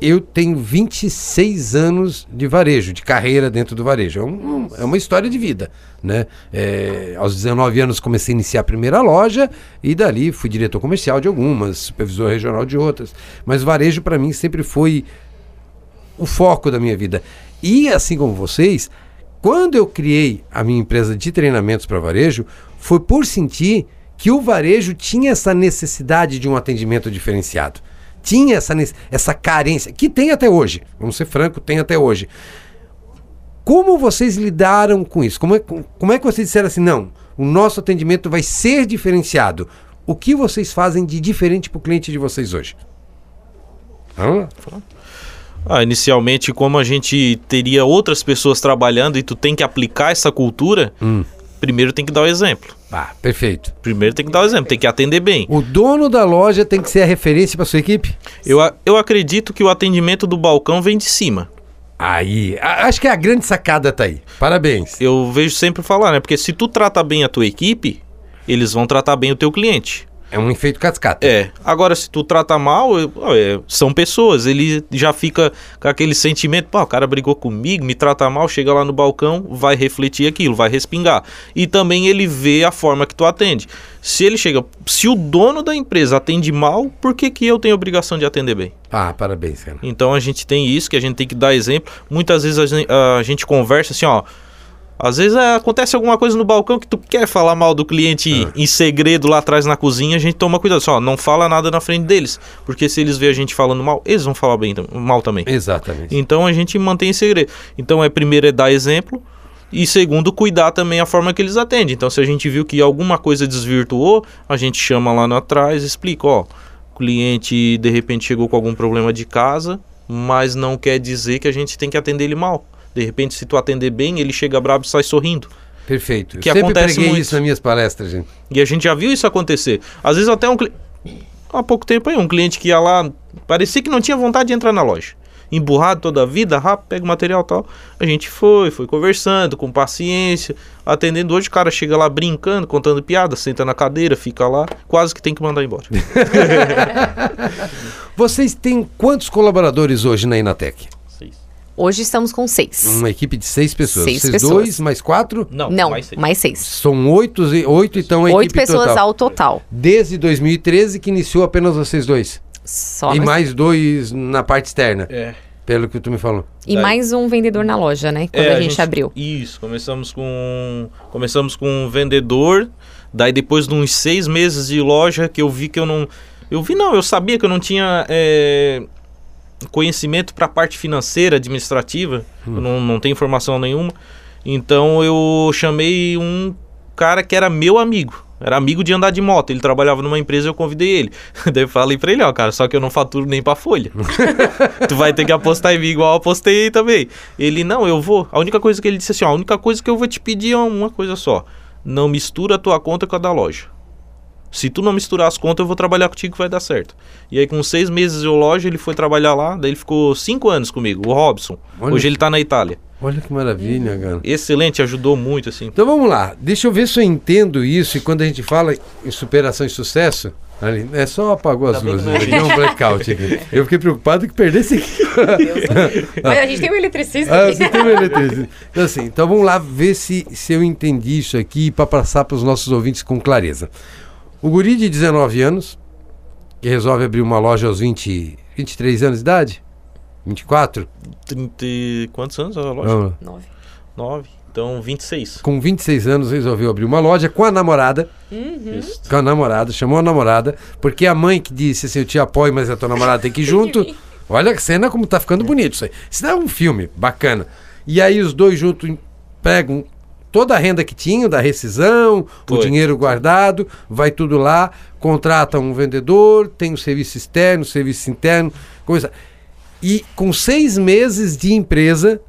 Eu tenho 26 anos de varejo, de carreira dentro do varejo. É, um- é uma história de vida, né? É, aos 19 anos comecei a iniciar a primeira loja e dali fui diretor comercial de algumas, supervisor regional de outras. Mas varejo para mim sempre foi o foco da minha vida. E assim como vocês, quando eu criei a minha empresa de treinamentos para varejo, foi por sentir que o varejo tinha essa necessidade de um atendimento diferenciado. Tinha essa, essa carência, que tem até hoje, vamos ser franco, tem até hoje. Como vocês lidaram com isso? Como é, como é que vocês disseram assim, não, o nosso atendimento vai ser diferenciado? O que vocês fazem de diferente para o cliente de vocês hoje? Ah, inicialmente, como a gente teria outras pessoas trabalhando e tu tem que aplicar essa cultura, Hum. primeiro tem que dar o exemplo. Ah, perfeito. Primeiro tem que dar o exemplo, tem que atender bem. O dono da loja tem que ser a referência para sua equipe? Eu, eu acredito que o atendimento do balcão vem de cima. Aí, acho que a grande sacada tá aí. Parabéns. Eu vejo sempre falar, né? Porque se tu trata bem a tua equipe, eles vão tratar bem o teu cliente. É um efeito cascata. É. Agora, se tu trata mal, é, são pessoas. Ele já fica com aquele sentimento, pô, o cara brigou comigo, me trata mal, chega lá no balcão, vai refletir aquilo, vai respingar. E também ele vê a forma que tu atende. Se ele chega, se o dono da empresa atende mal, por que, que eu tenho obrigação de atender bem? Ah, parabéns, cara. Então a gente tem isso, que a gente tem que dar exemplo. Muitas vezes a gente, a gente conversa assim, ó. Às vezes é, acontece alguma coisa no balcão que tu quer falar mal do cliente em segredo lá atrás na cozinha, a gente toma cuidado. Só, não fala nada na frente deles. Porque se eles verem a gente falando mal, eles vão falar bem, mal também. Exatamente. Então a gente mantém em segredo. Então é primeiro é dar exemplo e segundo cuidar também a forma que eles atendem. Então se a gente viu que alguma coisa desvirtuou, a gente chama lá no atrás, explica, ó, o cliente de repente chegou com algum problema de casa, mas não quer dizer que a gente tem que atender ele mal. De repente se tu atender bem, ele chega bravo e sai sorrindo. Perfeito. Eu Que sempre acontece preguei muito. isso nas minhas palestras, gente. E a gente já viu isso acontecer. Às vezes até um cliente. Há pouco tempo aí, um cliente que ia lá, parecia que não tinha vontade de entrar na loja. Emburrado toda a vida, rápido, pega o material e tal. A gente foi, foi conversando, com paciência, atendendo. Hoje o cara chega lá brincando, contando piada, senta na cadeira, fica lá, quase que tem que mandar embora. (laughs) Vocês têm quantos colaboradores hoje na Inatec? Hoje estamos com seis. Uma equipe de seis pessoas. Seis Vocês pessoas. dois, mais quatro? Não, Não, mais seis. mais seis. São oito, e- oito então a Oito equipe pessoas total. ao total. Desde 2013 que iniciou apenas vocês dois. Só e nós- mais dois na parte externa, É. pelo que tu me falou. E mais um vendedor na loja, né? Quando É, a, gente abriu. Isso, começamos com começamos com um vendedor, daí depois de uns seis meses de loja que eu vi que eu não, eu vi não, eu sabia que eu não tinha é, conhecimento para a parte financeira, administrativa, eu não, não tenho informação nenhuma, então eu chamei um cara que era meu amigo. Era amigo de andar de moto, ele trabalhava numa empresa e eu convidei ele. (laughs) Daí eu falei pra ele, ó, cara, só que eu não faturo nem pra folha. (laughs) tu vai ter que apostar em mim igual eu apostei também. Ele, não, eu vou. A única coisa que ele disse assim, ó, a única coisa que eu vou te pedir é uma coisa só. Não mistura a tua conta com a da loja. Se tu não misturar as contas, eu vou trabalhar contigo que vai dar certo. E aí, com seis meses de loja, ele foi trabalhar lá. Daí ele ficou cinco anos comigo, o Robson. Olha. Hoje ele tá na Itália. Olha que maravilha, cara. Excelente, ajudou muito, assim. Então vamos lá, deixa eu ver se eu entendo isso. E quando a gente fala em superação e sucesso, ali, é só apagou as Tá luzes, que não um blackout aqui. Eu fiquei preocupado que perdesse aqui. (laughs) Mas a gente tem um eletricista Ah, aqui. você tem uma eletricidade. Então, assim, então vamos lá ver se, se eu entendi isso aqui para passar para os nossos ouvintes com clareza. O guri de 19 anos, que resolve abrir uma loja aos 20, 23 anos de idade? 24? 30... e- Quantos anos a loja? Vamos lá. Nove. Nove. Então, 26. Com 26 anos resolveu abrir uma loja com a namorada. Isso. Com a namorada, chamou a namorada, porque a mãe que disse assim: Eu te apoio, mas a tua namorada tem que ir junto. (laughs) Olha a cena como tá ficando bonito isso aí. Isso é um filme bacana. E aí os dois juntos pegam toda a renda que tinham da rescisão, o Foi. dinheiro guardado, vai tudo lá, contratam um vendedor, tem o serviço externo, serviço interno, coisa. E com seis meses de empresa,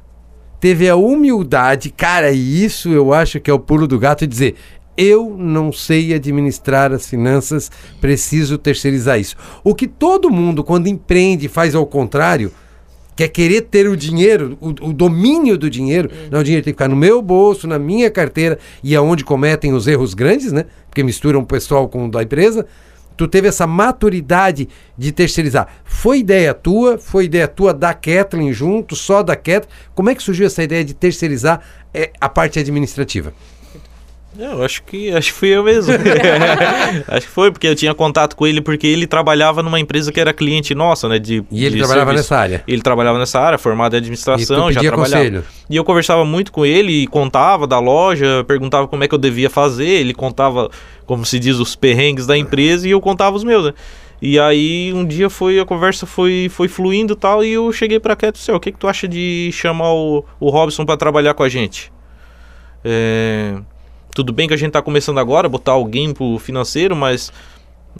teve a humildade, cara, e isso eu acho que é o pulo do gato, dizer: eu não sei administrar as finanças, preciso terceirizar isso. O que todo mundo, quando empreende, faz ao contrário, quer querer ter o dinheiro, o, o domínio do dinheiro. Não, o dinheiro tem que ficar no meu bolso, na minha carteira, e é onde cometem os erros grandes, né? Porque misturam o pessoal com o da empresa. Tu teve essa maturidade de terceirizar. Foi ideia tua? Foi ideia tua da Kathleen junto, só da Kathleen? Como é que surgiu essa ideia de terceirizar é, a parte administrativa? Eu acho que acho que fui eu mesmo. (laughs) acho que foi, porque eu tinha contato com ele, porque ele trabalhava numa empresa que era cliente nossa, né? De, E ele de trabalhava serviço. nessa área? Ele trabalhava nessa área, formado em administração, já trabalhava. conselho? E eu conversava muito com ele e contava da loja, perguntava como é que eu devia fazer, ele contava, como se diz, os perrengues da empresa e eu contava os meus, né? E aí um dia foi a conversa foi foi fluindo e tal e eu cheguei pra cá disse, "Ó, o que que tu acha de chamar o, o Robson pra trabalhar com a gente? É, tudo bem que a gente tá começando agora, botar alguém pro financeiro, mas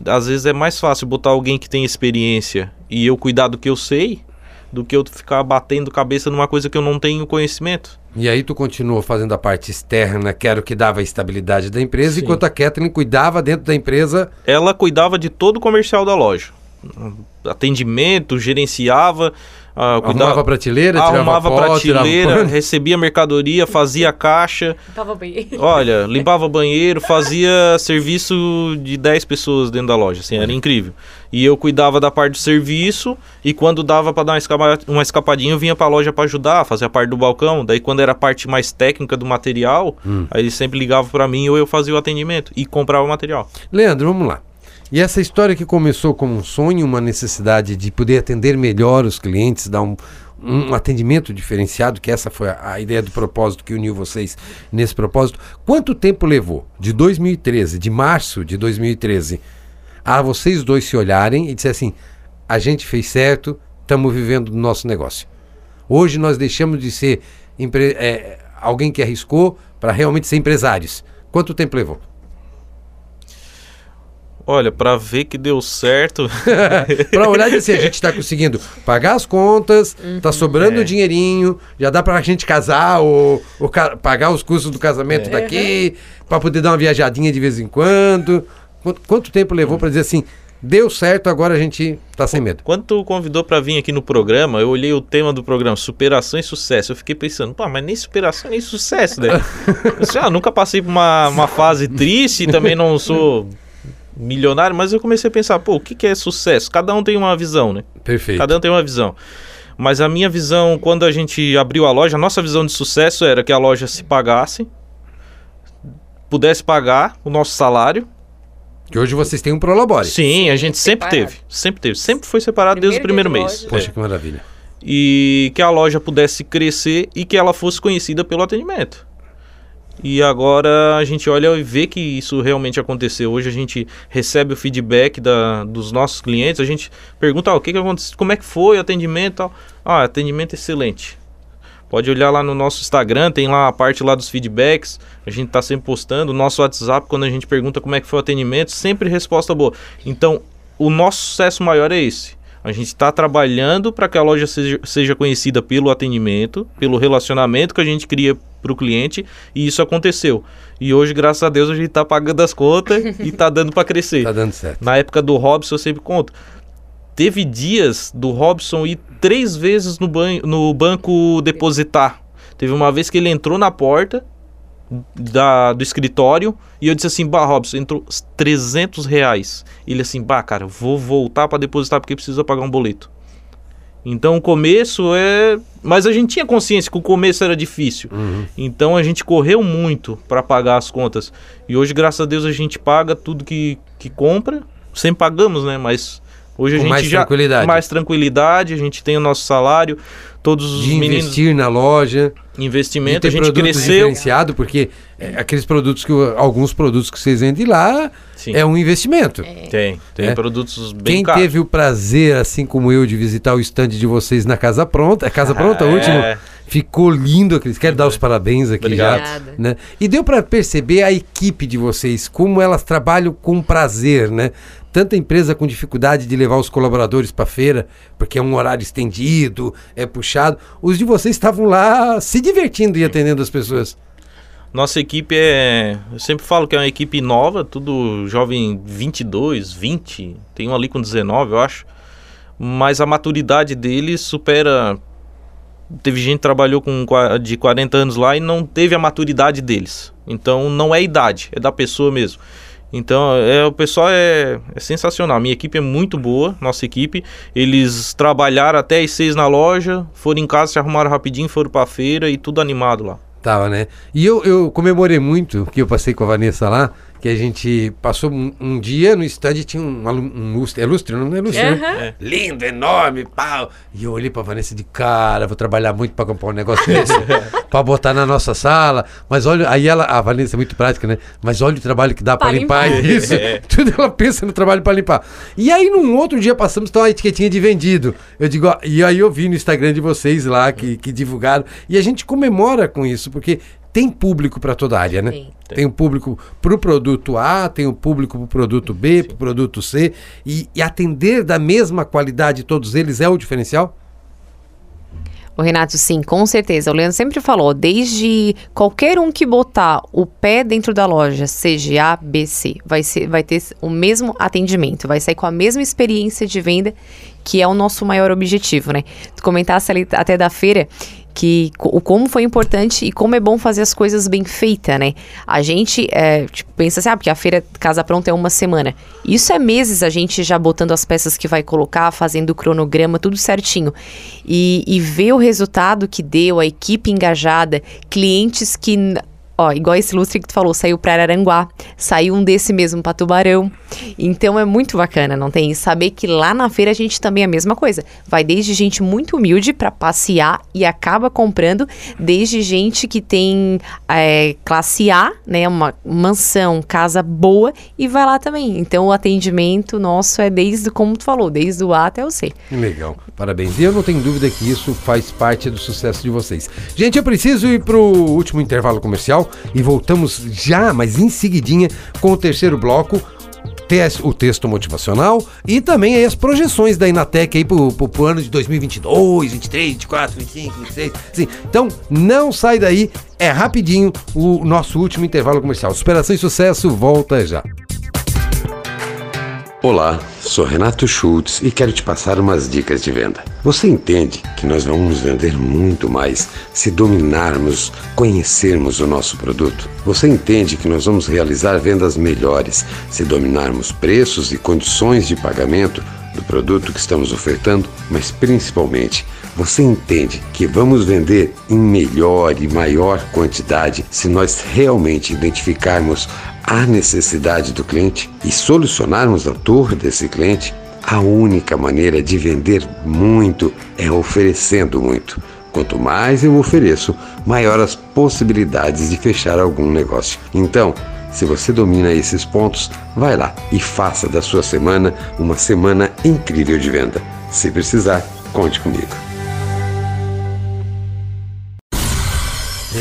às vezes é mais fácil botar alguém que tem experiência e eu cuidar do que eu sei do que eu ficar batendo cabeça numa coisa que eu não tenho conhecimento. E aí tu continuou fazendo a parte externa, que era o que dava a estabilidade da empresa, Sim. enquanto a Kathleen cuidava dentro da empresa. Ela cuidava de todo o comercial da loja. Atendimento, gerenciava, ah, Arrumava cuidava, a prateleira, tirava arrumava pó, prateleira, (laughs) recebia mercadoria, fazia caixa. Tava bem. Olha, limpava banheiro, fazia serviço de 10 pessoas dentro da loja, assim, era incrível. E eu cuidava da parte do serviço e quando dava para dar uma, escapa, uma escapadinha, eu vinha para a loja para ajudar, fazer a parte do balcão. Daí quando era a parte mais técnica do material, aí eles sempre ligavam para mim ou eu fazia o atendimento e comprava o material. Leandro, vamos lá. E essa história que começou como um sonho, uma necessidade de poder atender melhor os clientes, dar um, um atendimento diferenciado, que essa foi a, a ideia do propósito que uniu vocês nesse propósito. Quanto tempo levou de 2013, de março de 2013, a vocês dois se olharem e dizer assim: a gente fez certo, estamos vivendo do nosso negócio. Hoje nós deixamos de ser é, alguém que arriscou para realmente ser empresários. Quanto tempo levou? Olha, para ver que deu certo. (laughs) para olhar e dizer, a gente está (laughs) conseguindo pagar as contas, uhum. tá sobrando é. dinheirinho, já dá para a gente casar ou, ou ca pagar os custos do casamento é. daqui, para poder dar uma viajadinha de vez em quando. Quanto, quanto tempo levou para dizer assim, deu certo, agora a gente tá sem medo. Quando tu convidou para vir aqui no programa, eu olhei o tema do programa, superação e sucesso. Eu fiquei pensando, pô, mas nem superação nem sucesso, né? (laughs) eu, ah, nunca passei por uma, uma fase triste, também não sou milionário, mas eu comecei a pensar, pô, o que, que é sucesso? Cada um tem uma visão, né? Perfeito. Cada um tem uma visão. Mas a minha visão, quando a gente abriu a loja, a nossa visão de sucesso era que a loja se pagasse, pudesse pagar o nosso salário. Que hoje vocês têm um Prolabore. Sim, a gente sempre separado. teve. Sempre teve. Sempre foi separado primeiro desde o primeiro mês. Poxa, é. que maravilha. E que a loja pudesse crescer e que ela fosse conhecida pelo atendimento. E agora a gente olha e vê que isso realmente aconteceu. Hoje a gente recebe o feedback da, dos nossos clientes, a gente pergunta ah, o que, que aconteceu, como é que foi o atendimento tal. Ah, atendimento excelente. Pode olhar lá no nosso Instagram, tem lá a parte lá dos feedbacks. A gente está sempre postando. O nosso WhatsApp, quando a gente pergunta como é que foi o atendimento, sempre resposta boa. Então, o nosso sucesso maior é esse. A gente está trabalhando para que a loja seja, seja conhecida pelo atendimento, pelo relacionamento que a gente cria para o cliente e isso aconteceu. E hoje, graças a Deus, a gente está pagando as contas e está dando para crescer. Está (laughs) dando certo. Na época do Robson, eu sempre conto. Teve dias do Robson ir três vezes no, banho, no banco depositar. Teve uma vez que ele entrou na porta da, do escritório e eu disse assim, bah, Robson, entrou 300 reais. Ele assim, bah, cara, vou voltar para depositar porque precisa pagar um boleto. Então o começo é. Mas a gente tinha consciência que o começo era difícil. Uhum. Então a gente correu muito para pagar as contas. E hoje, graças a Deus, a gente paga tudo que, que compra. Sempre pagamos, né? Mas hoje a gente mais já. Tranquilidade. Mais tranquilidade, a gente tem o nosso salário todos os de meninos... investir na loja. Investimento, a gente cresceu. diferenciado, porque é, aqueles produtos que alguns produtos que vocês vendem lá Sim. é um investimento. É. Tem, tem é. produtos bem Quem caros. teve o prazer, assim como eu, de visitar o stand de vocês na Casa Pronta, (laughs) é Casa Pronta, ah, último, é. ficou lindo. Quero dar os parabéns aqui Obrigado. já. Né? E deu para perceber a equipe de vocês, como elas trabalham com prazer, né? Tanta empresa com dificuldade de levar os colaboradores para feira, porque é um horário estendido, é puxado. Os de vocês estavam lá se divertindo e atendendo as pessoas. Nossa equipe é. Eu sempre falo que é uma equipe nova, tudo jovem 22, 20, tem um ali com 19, eu acho. Mas a maturidade deles supera. Teve gente que trabalhou com de 40 anos lá e não teve a maturidade deles. Então não é idade, é da pessoa mesmo. Então, é, o pessoal é, é, sensacional. Minha equipe é muito boa, nossa equipe. Eles trabalharam até as seis na loja, foram em casa, se arrumaram rapidinho, foram pra feira e tudo animado lá. Tava, né? E eu, eu comemorei muito que eu passei com a Vanessa lá que a gente passou um, um dia no estádio tinha um, um, lustre, é lustre, não é lustre, uhum. né? É. Lindo, enorme, pau. E eu olhei pra Vanessa de cara, vou trabalhar muito para comprar um negócio desse, (laughs) para botar na nossa sala. Mas olha, aí ela, a Vanessa é muito prática, né? Mas olha o trabalho que dá para limpar, limpar isso. É. Tudo ela pensa no trabalho para limpar. E aí num outro dia passamos então a etiquetinha de vendido. Eu digo, ó, e aí eu vi no Instagram de vocês lá que, que divulgaram. E a gente comemora com isso, porque tem público para toda a área, né? Tem, tem um público para o produto A, tem um público para o produto B, para o produto C. E, e atender da mesma qualidade todos eles é o diferencial? O Renato, sim, com certeza. O Leandro sempre falou, desde qualquer um que botar o pé dentro da loja, seja A, B, C, vai, ser, vai ter o mesmo atendimento, vai sair com a mesma experiência de venda, que é o nosso maior objetivo, né? Tu comentasse ali até da feira que o como foi importante e como é bom fazer as coisas bem feitas, né? A gente é, tipo, pensa assim, ah, porque a feira Casa Pronta é uma semana. Isso é meses a gente já botando as peças que vai colocar, fazendo o cronograma, tudo certinho. E, e ver o resultado que deu, a equipe engajada, clientes que ó, igual esse lustre que tu falou, saiu para Araranguá, saiu um desse mesmo para Tubarão. Então é muito bacana, não tem? E saber que lá na feira a gente também é a mesma coisa. Vai desde gente muito humilde para passear e acaba comprando, desde gente que tem é, classe A, né, uma mansão, casa boa e vai lá também. Então o atendimento nosso é desde, como tu falou, desde o A até o C. Legal, parabéns. E eu não tenho dúvida que isso faz parte do sucesso de vocês. Gente, eu preciso ir pro último intervalo comercial e voltamos já, mas em seguidinha, com o terceiro bloco o texto motivacional e também as projeções da Inatec aí pro, pro, pro, ano de 2022, 23, 24, 25, 26. Assim. Então, não sai daí, é rapidinho o nosso último intervalo comercial. Superação e sucesso, volta já. Olá, sou Renato Schultz e quero te passar umas dicas de venda. Você entende que nós vamos vender muito mais se dominarmos, conhecermos o nosso produto? Você entende que nós vamos realizar vendas melhores se dominarmos preços e condições de pagamento do produto que estamos ofertando, mas principalmente você entende que vamos vender em melhor e maior quantidade se nós realmente identificarmos a necessidade do cliente e solucionarmos a dor desse cliente, a única maneira de vender muito é oferecendo muito. Quanto mais eu ofereço, maior as possibilidades de fechar algum negócio. Então, se você domina esses pontos, vai lá e faça da sua semana uma semana incrível de venda. Se precisar, conte comigo.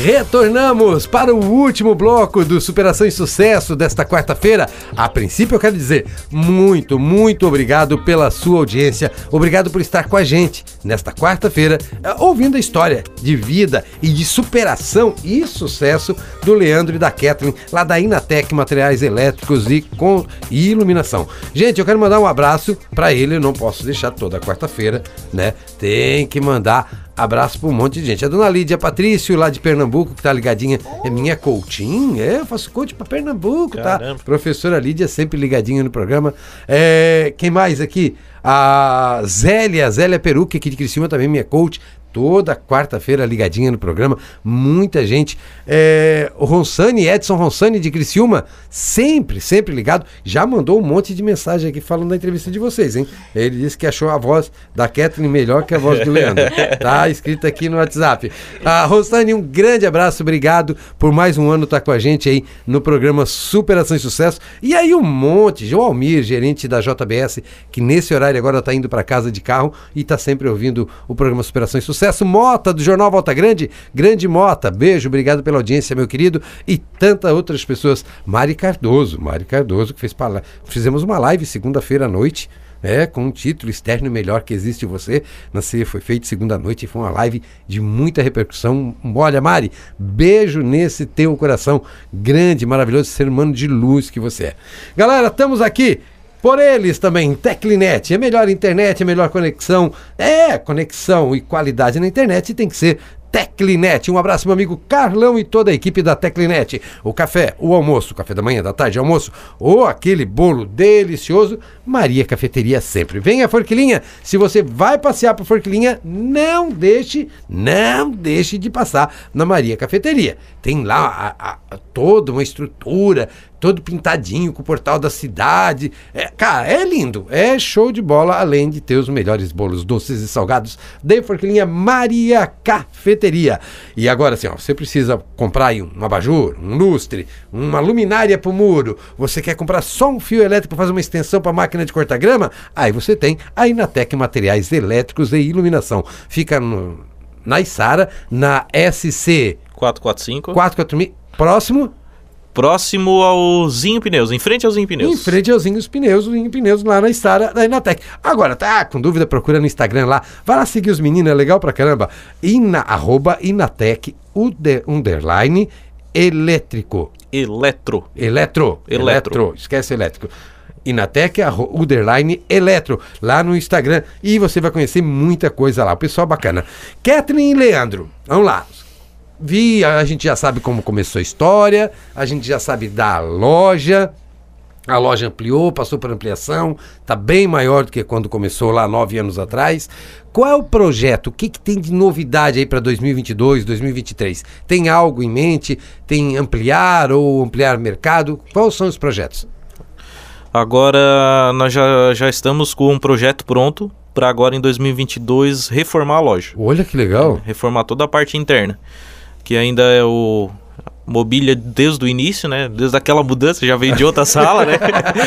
Retornamos para o último bloco do Superação e Sucesso desta quarta-feira. A princípio, eu quero dizer muito, muito obrigado pela sua audiência. Obrigado por estar com a gente nesta quarta-feira, eh, ouvindo a história de vida e de superação e sucesso do Leandro e da Kathleen, lá da Inatec Materiais Elétricos e, com, e Iluminação. Gente, eu quero mandar um abraço para ele, eu não posso deixar toda quarta-feira, né? Tem que mandar Abraço para um monte de gente. A dona Lídia Patrício, lá de Pernambuco, que tá ligadinha. É minha coaching? É, eu faço coach para Pernambuco, tá? Caramba. tá? Professora Lídia, sempre ligadinha no programa. É, quem mais aqui? A Zélia, Zélia Peruque, aqui de Criciúma, também minha coach toda quarta-feira ligadinha no programa, muita gente. É, o Ronsani, Edson Ronsani de Criciúma, sempre, sempre ligado, já mandou um monte de mensagem aqui falando da entrevista de vocês, hein? Ele disse que achou a voz da Kathleen melhor que a voz do Leandro. (laughs) tá escrito aqui no WhatsApp. Ah, Ronsani, um grande abraço, obrigado por mais um ano estar tá com a gente aí no programa Superação e Sucesso. E aí um monte, João Almir, gerente da JBS, que nesse horário agora está indo para casa de carro e está sempre ouvindo o programa Superação e Sucesso sucesso. Mota, do Jornal Volta Grande. Grande Mota, beijo, obrigado pela audiência, meu querido. E tantas outras pessoas. Mari Cardoso, Mari Cardoso, que fez para Fizemos uma live segunda-feira à noite. É, com um título externo melhor que existe você. Nascer foi feito segunda noite e foi uma live de muita repercussão. Olha, Mari, beijo nesse teu coração grande, maravilhoso ser humano de luz que você é. Galera, estamos aqui por eles também, Teclinet, é melhor internet, é melhor conexão. É, conexão e qualidade na internet tem que ser Teclinet. Um abraço, meu amigo Carlão e toda a equipe da Teclinet. O café, o almoço, café da manhã, da tarde, almoço, ou aquele bolo delicioso, Maria Cafeteria sempre. Venha, Forquilinha. Se você vai passear por Forquilinha, não deixe, não deixe de passar na Maria Cafeteria. Tem lá a, a, toda uma estrutura, todo pintadinho com o portal da cidade. É, cara, é lindo, é show de bola, além de ter os melhores bolos doces e salgados de Forquilinha Maria Cafeteria. E agora, assim, ó, você precisa comprar aí um abajur, um lustre, uma luminária para o muro, você quer comprar só um fio elétrico para fazer uma extensão para a máquina de cortar grama? Aí você tem a Inatec Materiais Elétricos e Iluminação. Fica no, na Isara, na SC 445. 445. Próximo próximo ao Zinho Pneus, em frente ao Zinho Pneus. Em frente ao Zinho Pneus, o Zinho Pneus lá na estrada da Inatec. Agora, tá com dúvida, procura no Instagram lá. Vai lá seguir os meninos, é legal pra caramba. Ina, arroba Inatec, underline, elétrico. Eletro. Eletro. Eletro. Eletro. Esquece elétrico. Inatec, underline, eletro, lá no Instagram. E você vai conhecer muita coisa lá. O pessoal bacana. Kathleen e Leandro, vamos lá vi, a gente já sabe como começou a história, a gente já sabe da loja. A loja ampliou, passou por ampliação, está bem maior do que quando começou lá nove anos atrás. Qual é o projeto? O que, que tem de novidade aí para 2022, 2023? Tem algo em mente? Tem ampliar ou ampliar mercado? Quais são os projetos? Agora nós já, já estamos com um projeto pronto para agora em 2022 reformar a loja. Olha que legal. Reformar toda a parte interna, que ainda é o mobília desde o início, né? Desde aquela mudança, já veio de outra (laughs) sala, né?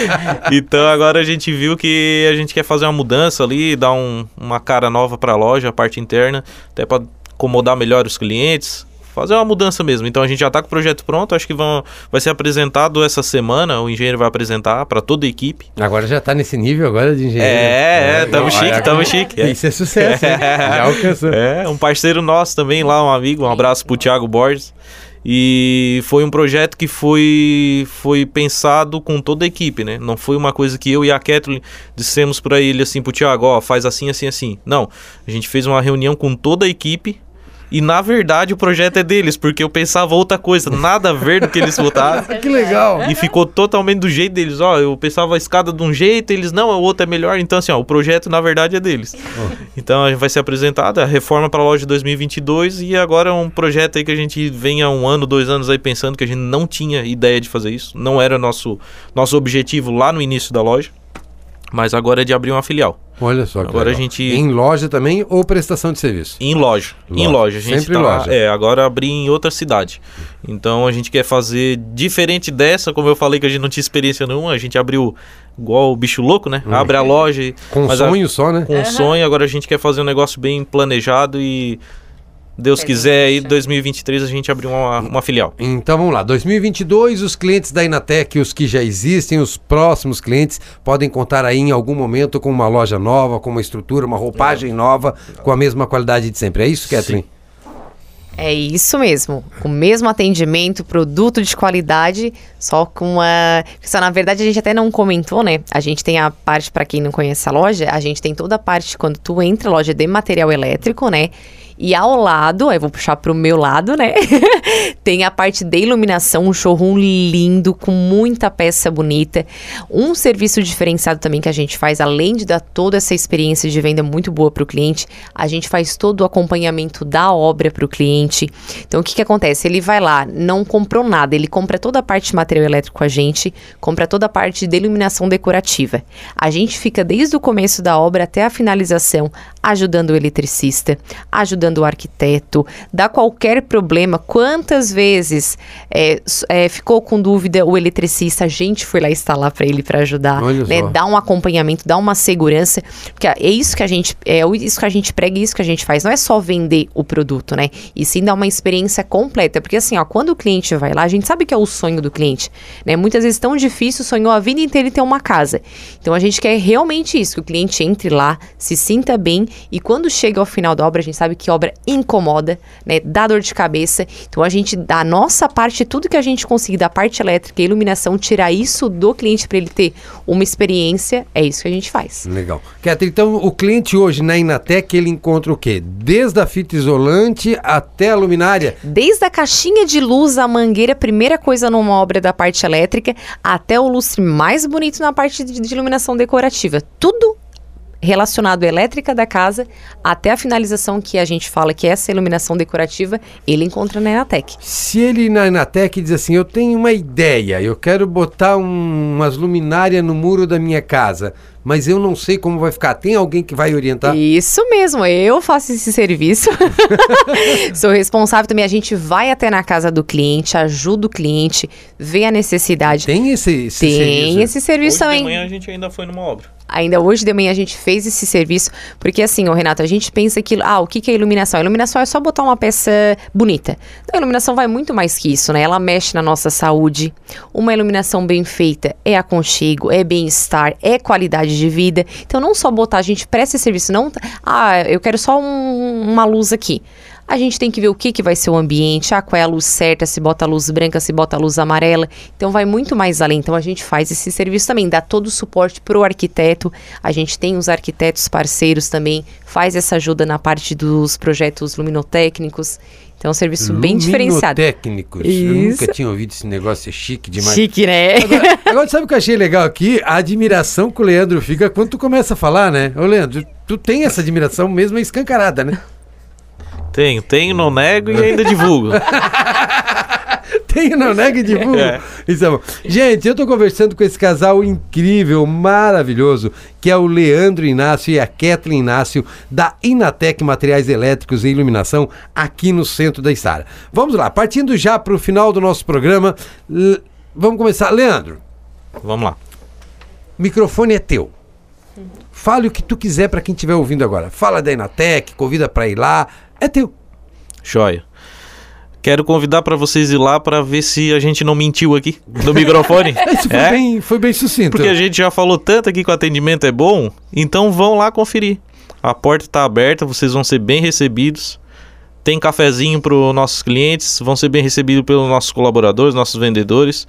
(laughs) então agora a gente viu que a gente quer fazer uma mudança ali, dar um, uma cara nova para a loja, a parte interna, até para acomodar melhor os clientes, fazer uma mudança mesmo. Então a gente já está com o projeto pronto, acho que vão, vai ser apresentado essa semana, o engenheiro vai apresentar para toda a equipe. Agora já está nesse nível agora de engenheiro. É, é, tamo chique, tamo chique. Isso é sucesso, hein? (laughs) já alcançou. É, um parceiro nosso também lá, um amigo, um abraço pro Thiago Borges. E foi um projeto que foi, foi pensado com toda a equipe, né? Não foi uma coisa que eu e a Kathleen dissemos para ele assim, pro Thiago, ó, faz assim, assim, assim. Não, a gente fez uma reunião com toda a equipe e na verdade o projeto é deles, porque eu pensava outra coisa, nada a ver do que eles botaram. (laughs) que legal! E ficou totalmente do jeito deles. Ó, eu pensava a escada de um jeito, eles não, o outro é melhor. Então, assim, ó, o projeto na verdade é deles. (laughs) Então, a gente vai ser apresentado a reforma para a loja 2022 e agora é um projeto aí que a gente vem há um ano, dois anos aí pensando que a gente não tinha ideia de fazer isso. Não era nosso, nosso objetivo lá no início da loja. Mas agora é de abrir uma filial. Olha só que Agora legal. a gente em loja também ou prestação de serviço? Em loja. Em loja, a gente Sempre tá, loja. é, agora abrir em outra cidade. Então a gente quer fazer diferente dessa, como eu falei que a gente não tinha experiência nenhuma, a gente abriu igual o bicho louco, né? Abre a loja e Com mas a- sonho só, né? com um sonho, agora a gente quer fazer um negócio bem planejado e Deus quiser aí 2023 a gente abrir uma, uma filial. Então vamos lá, 2022, os clientes da Inatec, os que já existem, os próximos clientes, podem contar aí em algum momento com uma loja nova, com uma estrutura, uma roupagem nova, com a mesma qualidade de sempre. É isso, Catherine? É isso mesmo. Com o mesmo atendimento, produto de qualidade, só com a. Só, na verdade, a gente até não comentou, né? A gente tem a parte, para quem não conhece a loja, a gente tem toda a parte quando tu entra, loja de material elétrico, né? E ao lado, aí vou puxar pro meu lado, né? (laughs) tem a parte de iluminação, um showroom lindo, com muita peça bonita. Um serviço diferenciado também que a gente faz, além de dar toda essa experiência de venda muito boa para o cliente, a gente faz todo o acompanhamento da obra para o cliente. Então, o que, que acontece? Ele vai lá, não comprou nada, ele compra toda a parte de material elétrico com a gente, compra toda a parte de iluminação decorativa. A gente fica desde o começo da obra até a finalização, ajudando o eletricista, ajudando o arquiteto, dá qualquer problema. Quantas vezes é, é, ficou com dúvida o eletricista, a gente foi lá instalar para ele para ajudar, né? Dá um acompanhamento, dá uma segurança, porque é isso que a gente é isso que a gente prega, e isso que a gente faz. Não é só vender o produto, né? E sim dar uma experiência completa, porque assim, ó, quando o cliente vai lá, a gente sabe que é o sonho do cliente, né? Muitas vezes tão difícil, sonhou a vida inteira em ter uma casa. Então a gente quer realmente isso, que o cliente entre lá, se sinta bem e quando chega ao final da obra, a gente sabe que obra incomoda, né? Dá dor de cabeça. Então a gente dá a nossa parte, tudo que a gente conseguir da parte elétrica e iluminação, tirar isso do cliente para ele ter uma experiência, é isso que a gente faz. Legal. Catherine, então o cliente hoje na Inatec, ele encontra o quê? Desde a fita isolante até a luminária? Desde a caixinha de luz, a mangueira, primeira coisa numa obra da parte elétrica, até o lustre mais bonito na parte de, de iluminação decorativa. Tudo relacionado à elétrica da casa, até a finalização que a gente fala que é essa iluminação decorativa, ele encontra na Enatec. Se ele na Inatec diz assim, eu tenho uma ideia, eu quero botar um- umas luminárias no muro da minha casa, mas eu não sei como vai ficar. Tem alguém que vai orientar? Isso mesmo, eu faço esse serviço. (laughs) Sou responsável também. A gente vai até na casa do cliente, ajuda o cliente, vê a necessidade. Tem esse, esse Tem serviço? esse serviço Hoje de também. manhã a gente ainda foi numa obra. Ainda hoje de manhã a gente fez esse serviço, porque assim, ô Renato, a gente pensa que, ah, o que que é iluminação? A iluminação é só botar uma peça bonita. Então, a iluminação vai muito mais que isso, né? Ela mexe na nossa saúde. Uma iluminação bem feita é aconchego, é bem-estar, é qualidade de vida. Então, não só botar, a gente presta esse serviço, não, ah, eu quero só um- uma luz aqui. A gente tem que ver o que, que vai ser o ambiente, ah, qual é a luz certa, se bota a luz branca, se bota a luz amarela. Então vai muito mais além. Então a gente faz esse serviço também, dá todo o suporte para o arquiteto. A gente tem os arquitetos parceiros também, faz essa ajuda na parte dos projetos luminotécnicos. Então é um serviço bem diferenciado. Técnicos. Eu nunca tinha ouvido esse negócio, é chique demais. Chique, né? Agora, (laughs) agora, sabe o que eu achei legal aqui? A admiração que o Leandro fica quando tu começa a falar, né? Ô, Leandro, tu tem essa admiração mesmo escancarada, né? Tenho, tenho, não nego e ainda divulgo. (laughs) Tenho, não nego e divulgo. É. Isso é bom. Gente, eu tô conversando com esse casal incrível, maravilhoso, que é o Leandro Inácio e a Kathleen Inácio, da Inatec Materiais Elétricos e Iluminação, aqui no centro da Estara. Vamos lá, partindo já para o final do nosso programa, vamos começar. Leandro. Vamos lá. Microfone é teu. Fale o que tu quiser para quem estiver ouvindo agora. Fala da Inatec, convida para ir lá, é teu. Joia. Quero convidar para vocês ir lá para ver se a gente não mentiu aqui no microfone. (laughs) Isso foi, é? bem, foi bem sucinto. Porque a gente já falou tanto aqui que o atendimento é bom, então vão lá conferir. A porta está aberta, vocês vão ser bem recebidos. Tem cafezinho para os nossos clientes, vão ser bem recebidos pelos nossos colaboradores, nossos vendedores.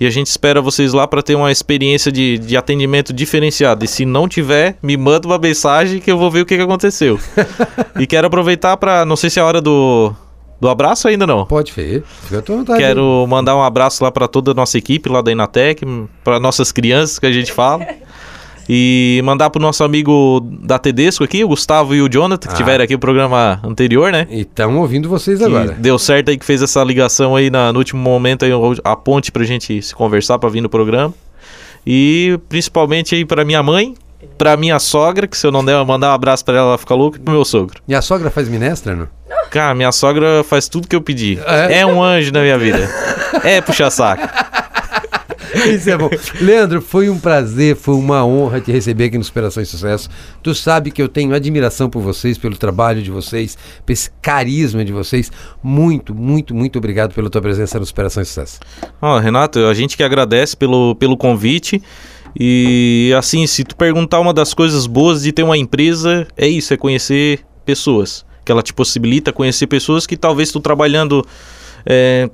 E a gente espera vocês lá para ter uma experiência de, de atendimento diferenciado. E se não tiver, me manda uma mensagem que eu vou ver o que, que aconteceu. (laughs) e quero aproveitar para. Não sei se é a hora do, do abraço ainda não. Pode ver. Fica à vontade. Quero mandar um abraço lá para toda a nossa equipe lá da Inatec, para nossas crianças que a gente fala. (laughs) E mandar pro nosso amigo da Tedesco aqui, o Gustavo e o Jonathan, que ah. tiveram aqui o programa anterior, né? E estão ouvindo vocês agora. Deu certo aí que fez essa ligação aí na, no último momento aí, a ponte pra gente se conversar para vir no programa. E principalmente aí pra minha mãe, pra minha sogra, que se eu não der mandar um abraço pra ela, ela fica louca, e pro meu sogro. E a sogra faz minestra, não? Cara, minha sogra faz tudo que eu pedi. É, é um anjo na minha vida. é puxar saco. (laughs) Isso é bom. Leandro, foi um prazer, foi uma honra te receber aqui no Superação e Sucesso. Tu sabe que eu tenho admiração por vocês, pelo trabalho de vocês, pelo carisma de vocês. Muito, muito, muito obrigado pela tua presença no Superação e Sucesso. Oh, Renato, a gente que agradece pelo, pelo convite. E assim, se tu perguntar uma das coisas boas de ter uma empresa, é isso, é conhecer pessoas. Que ela te possibilita conhecer pessoas que talvez tu trabalhando é,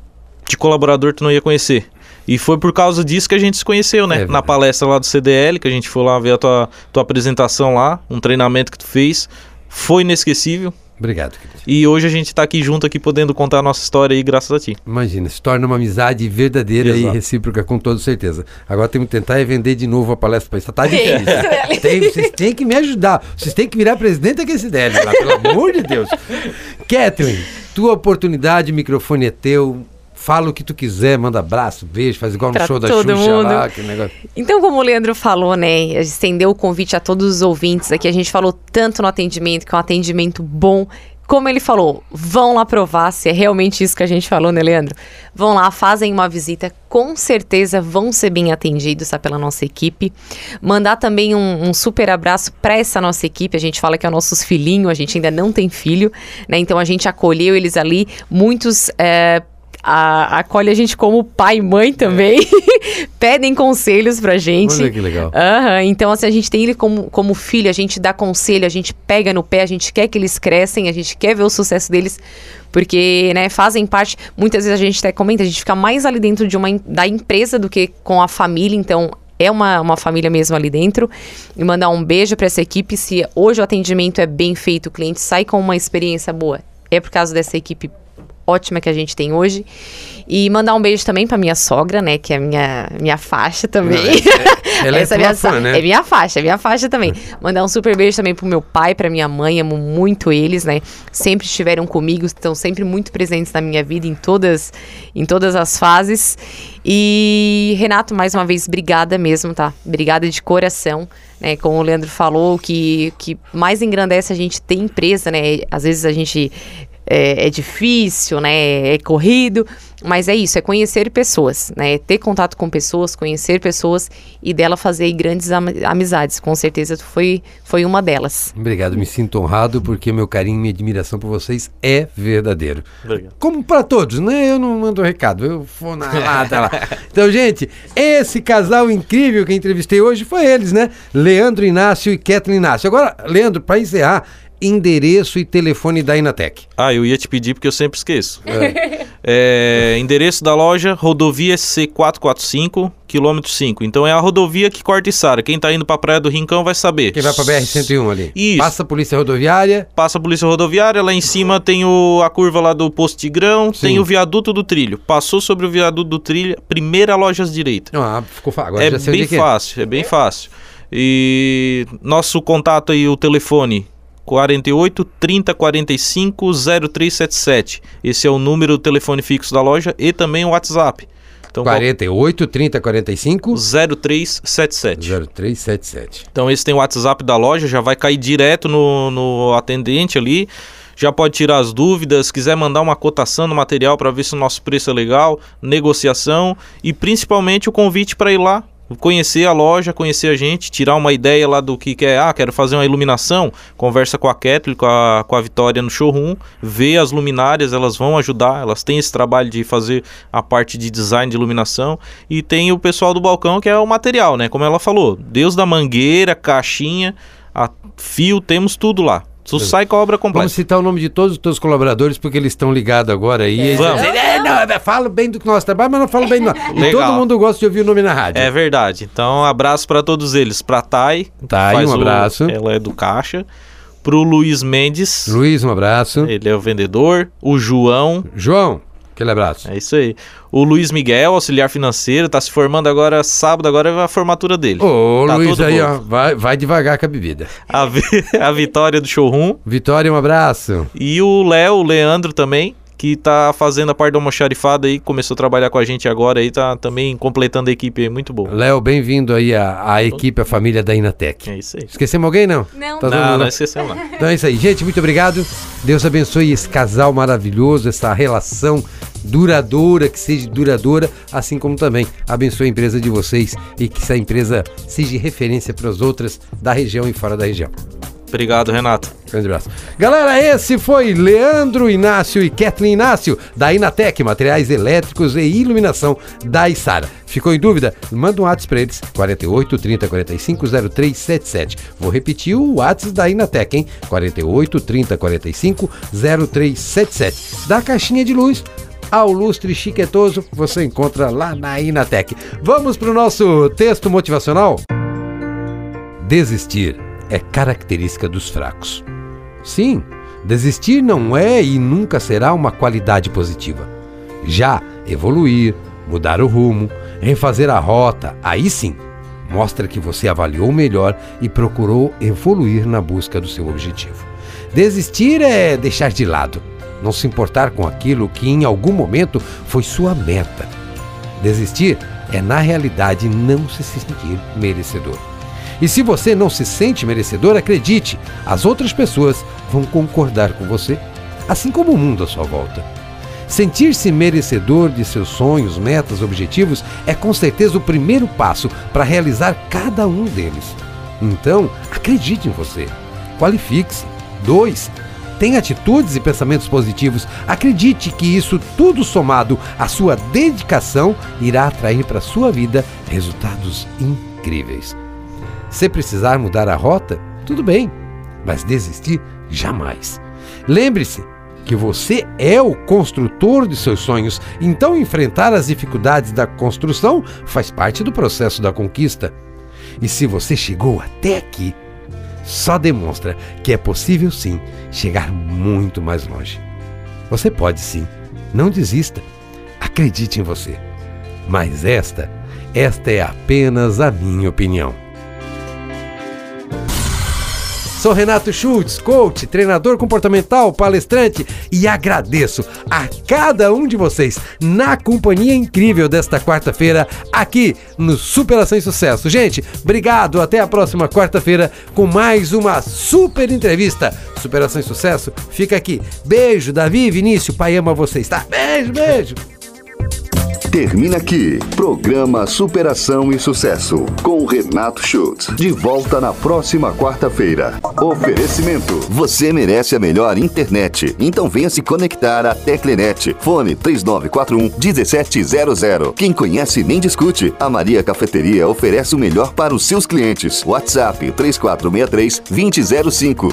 de colaborador tu não ia conhecer. E foi por causa disso que a gente se conheceu, né? É Na palestra lá do CDL, que a gente foi lá ver a tua, tua apresentação lá, um treinamento que tu fez. Foi inesquecível. Obrigado, querido. E hoje a gente está aqui junto, aqui podendo contar a nossa história aí, graças a ti. Imagina, se torna uma amizade verdadeira Exato. e recíproca, com toda certeza. Agora temos que tentar é vender de novo a palestra para isso. Tá (laughs) difícil. Tem, vocês têm que me ajudar. Vocês têm que virar presidente aqui CDL lá, pelo amor de Deus. (laughs) Catherine, tua oportunidade, o microfone é teu Fala o que tu quiser, manda abraço, beijo, faz igual no pra show da Xuxa mundo. lá, que negócio. Então, como o Leandro falou, né, estendeu o convite a todos os ouvintes aqui, a gente falou tanto no atendimento, que é um atendimento bom, como ele falou, vão lá provar se é realmente isso que a gente falou, né, Leandro? Vão lá, fazem uma visita, com certeza vão ser bem atendidos tá, pela nossa equipe. Mandar também um, um super abraço para essa nossa equipe. A gente fala que é nossos filhinhos, a gente ainda não tem filho, né? Então a gente acolheu eles ali, muitos. É, a, acolhe a gente como pai e mãe também. É. (laughs) Pedem conselhos pra gente. Olha que legal. Uhum. Então, assim, a gente tem ele como, como filho, a gente dá conselho, a gente pega no pé, a gente quer que eles crescem, a gente quer ver o sucesso deles, porque, né, fazem parte. Muitas vezes a gente até comenta, a gente fica mais ali dentro de uma, da empresa do que com a família, então é uma, uma família mesmo ali dentro. E mandar um beijo para essa equipe. Se hoje o atendimento é bem feito, o cliente sai com uma experiência boa, é por causa dessa equipe ótima que a gente tem hoje. E mandar um beijo também pra minha sogra, né? Que é minha, minha faixa também. É, ela (laughs) é, é minha, fã, né? É minha faixa, é minha faixa também. Mandar um super beijo também pro meu pai, pra minha mãe. Amo muito eles, né? Sempre estiveram comigo, estão sempre muito presentes na minha vida em todas, em todas as fases. E, Renato, mais uma vez, obrigada mesmo, tá? Obrigada de coração. Né, como o Leandro falou, que, que mais engrandece a gente ter empresa, né? Às vezes a gente é, é, difícil, né? É corrido, mas é isso, é conhecer pessoas, né? Ter contato com pessoas, conhecer pessoas e dela fazer grandes am amizades. Com certeza foi, foi uma delas. Obrigado, me sinto honrado porque meu carinho e minha admiração por vocês é verdadeiro. Obrigado. Como para todos, né? Eu não mando recado, eu vou na lata lá. (laughs) Então, gente, esse casal incrível que entrevistei hoje foi eles, né? Leandro Inácio e Kathleen Inácio. Agora, Leandro, para encerrar, endereço e telefone da Inatec. Ah, eu ia te pedir porque eu sempre esqueço. É, (laughs) endereço da loja, rodovia C445, quilômetro 5. Então é a rodovia que corta Içara. Quem tá indo pra Praia do Rincão vai saber. Quem vai pra BR-101 ali. Isso. Passa a polícia rodoviária. Passa a polícia rodoviária, lá em cima tem o, a curva lá do posto Tigrão, Sim. tem o viaduto do trilho. Passou sobre o viaduto do trilho, primeira loja à direita. Ah, ficou Agora é já sei bem é. fácil, é bem fácil. E nosso contato aí, o telefone 48 30 45 0377. Esse é o número do telefone fixo da loja e também o WhatsApp. Então, 48 30 45 0377. 0377. Então esse tem o WhatsApp da loja, já vai cair direto no, no atendente ali. Já pode tirar as dúvidas, quiser mandar uma cotação no material para ver se o nosso preço é legal, negociação e principalmente o convite para ir lá, conhecer a loja, conhecer a gente, tirar uma ideia lá do que quer. Ah, quero fazer uma iluminação. Conversa com a Kathleen, com a, com a Vitória no showroom, vê as luminárias, elas vão ajudar, elas têm esse trabalho de fazer a parte de design de iluminação. E tem o pessoal do balcão que é o material, né? Como ela falou, Deus da mangueira, caixinha, fio, temos tudo lá. Tu sai com a obra completa. Vamos citar o nome de todos os teus colaboradores, porque eles estão ligados agora aí. Eles Vamos. "É, não, é, falo bem do nosso trabalho, mas não falo bem do. (laughs) E Legal. todo mundo gosta de ouvir o nome na rádio. É verdade. Então, abraço para todos eles. Pra Thay, Thay, faz um o- abraço. ela é do caixa. Pro Luiz Mendes, Luiz, um abraço. ele é o vendedor. O João, João, aquele abraço. é isso aí. O Luiz Miguel, auxiliar financeiro, tá se formando agora sábado, agora é a formatura dele. Ô, Tá Luiz aí, ó, vai, vai devagar com a bebida. A, Vi- (laughs) a Vitória do showroom. Vitória, um abraço. E o Léo, o Leandro também, que tá fazendo a parte do almoxarifado aí, começou a trabalhar com a gente agora aí, tá também completando a equipe aí, muito bom. Léo, bem-vindo aí à, à equipe, à família da Inatec. É isso aí. Esquecemos alguém, não? Não. Tá Não, não esquecemos lá. Então é isso aí, gente. Muito obrigado. Deus abençoe esse casal maravilhoso, essa relação duradoura, que seja duradoura, assim como também abençoe a empresa de vocês e que essa empresa seja referência para as outras da região e fora da região. Obrigado, Renato. Grande abraço. Galera, esse foi Leandro Inácio e Kathleen Inácio, da Inatec, Materiais Elétricos e Iluminação da Isara. Ficou em dúvida? Manda um WhatsApp para eles, 48 30 45 0377. Vou repetir o WhatsApp da Inatec, hein? 48 30 45 0377. Da caixinha de luz ao lustre chiquetoso, você encontra lá na Inatec. Vamos para o nosso texto motivacional? Desistir é característica dos fracos. Sim, desistir não é e nunca será uma qualidade positiva. Já evoluir, mudar o rumo, refazer a rota, aí sim, mostra que você avaliou melhor e procurou evoluir na busca do seu objetivo. Desistir é deixar de lado, não se importar com aquilo que em algum momento foi sua meta. Desistir é, na realidade, não se sentir merecedor. E se você não se sente merecedor, acredite, as outras pessoas vão concordar com você, assim como o mundo à sua volta. Sentir-se merecedor de seus sonhos, metas, objetivos é com certeza o primeiro passo para realizar cada um deles. Então, acredite em você. Qualifique-se. 2. Tenha atitudes e pensamentos positivos. Acredite que isso tudo somado à sua dedicação irá atrair para sua vida resultados incríveis. Se precisar mudar a rota, tudo bem, mas desistir jamais. Lembre-se que você é o construtor de seus sonhos, então enfrentar as dificuldades da construção faz parte do processo da conquista. E se você chegou até aqui, só demonstra que é possível sim chegar muito mais longe. Você pode sim, não desista, acredite em você. Mas esta, esta é apenas a minha opinião. Sou Renato Schultz, coach, treinador comportamental, palestrante e agradeço a cada um de vocês na companhia incrível desta quarta-feira aqui no Superação e Sucesso. Gente, obrigado, até a próxima quarta-feira com mais uma super entrevista. Superação e Sucesso fica aqui. Beijo, Davi e Vinícius, pai ama vocês, tá? Beijo, beijo. Termina aqui. Programa Superação e Sucesso. Com Renato Schultz. De volta na próxima quarta-feira. Oferecimento. Você merece a melhor internet. Então venha se conectar à Teclenet. Fone 3941 1700. Quem conhece nem discute. A Maria Cafeteria oferece o melhor para os seus clientes. WhatsApp 3463 2005.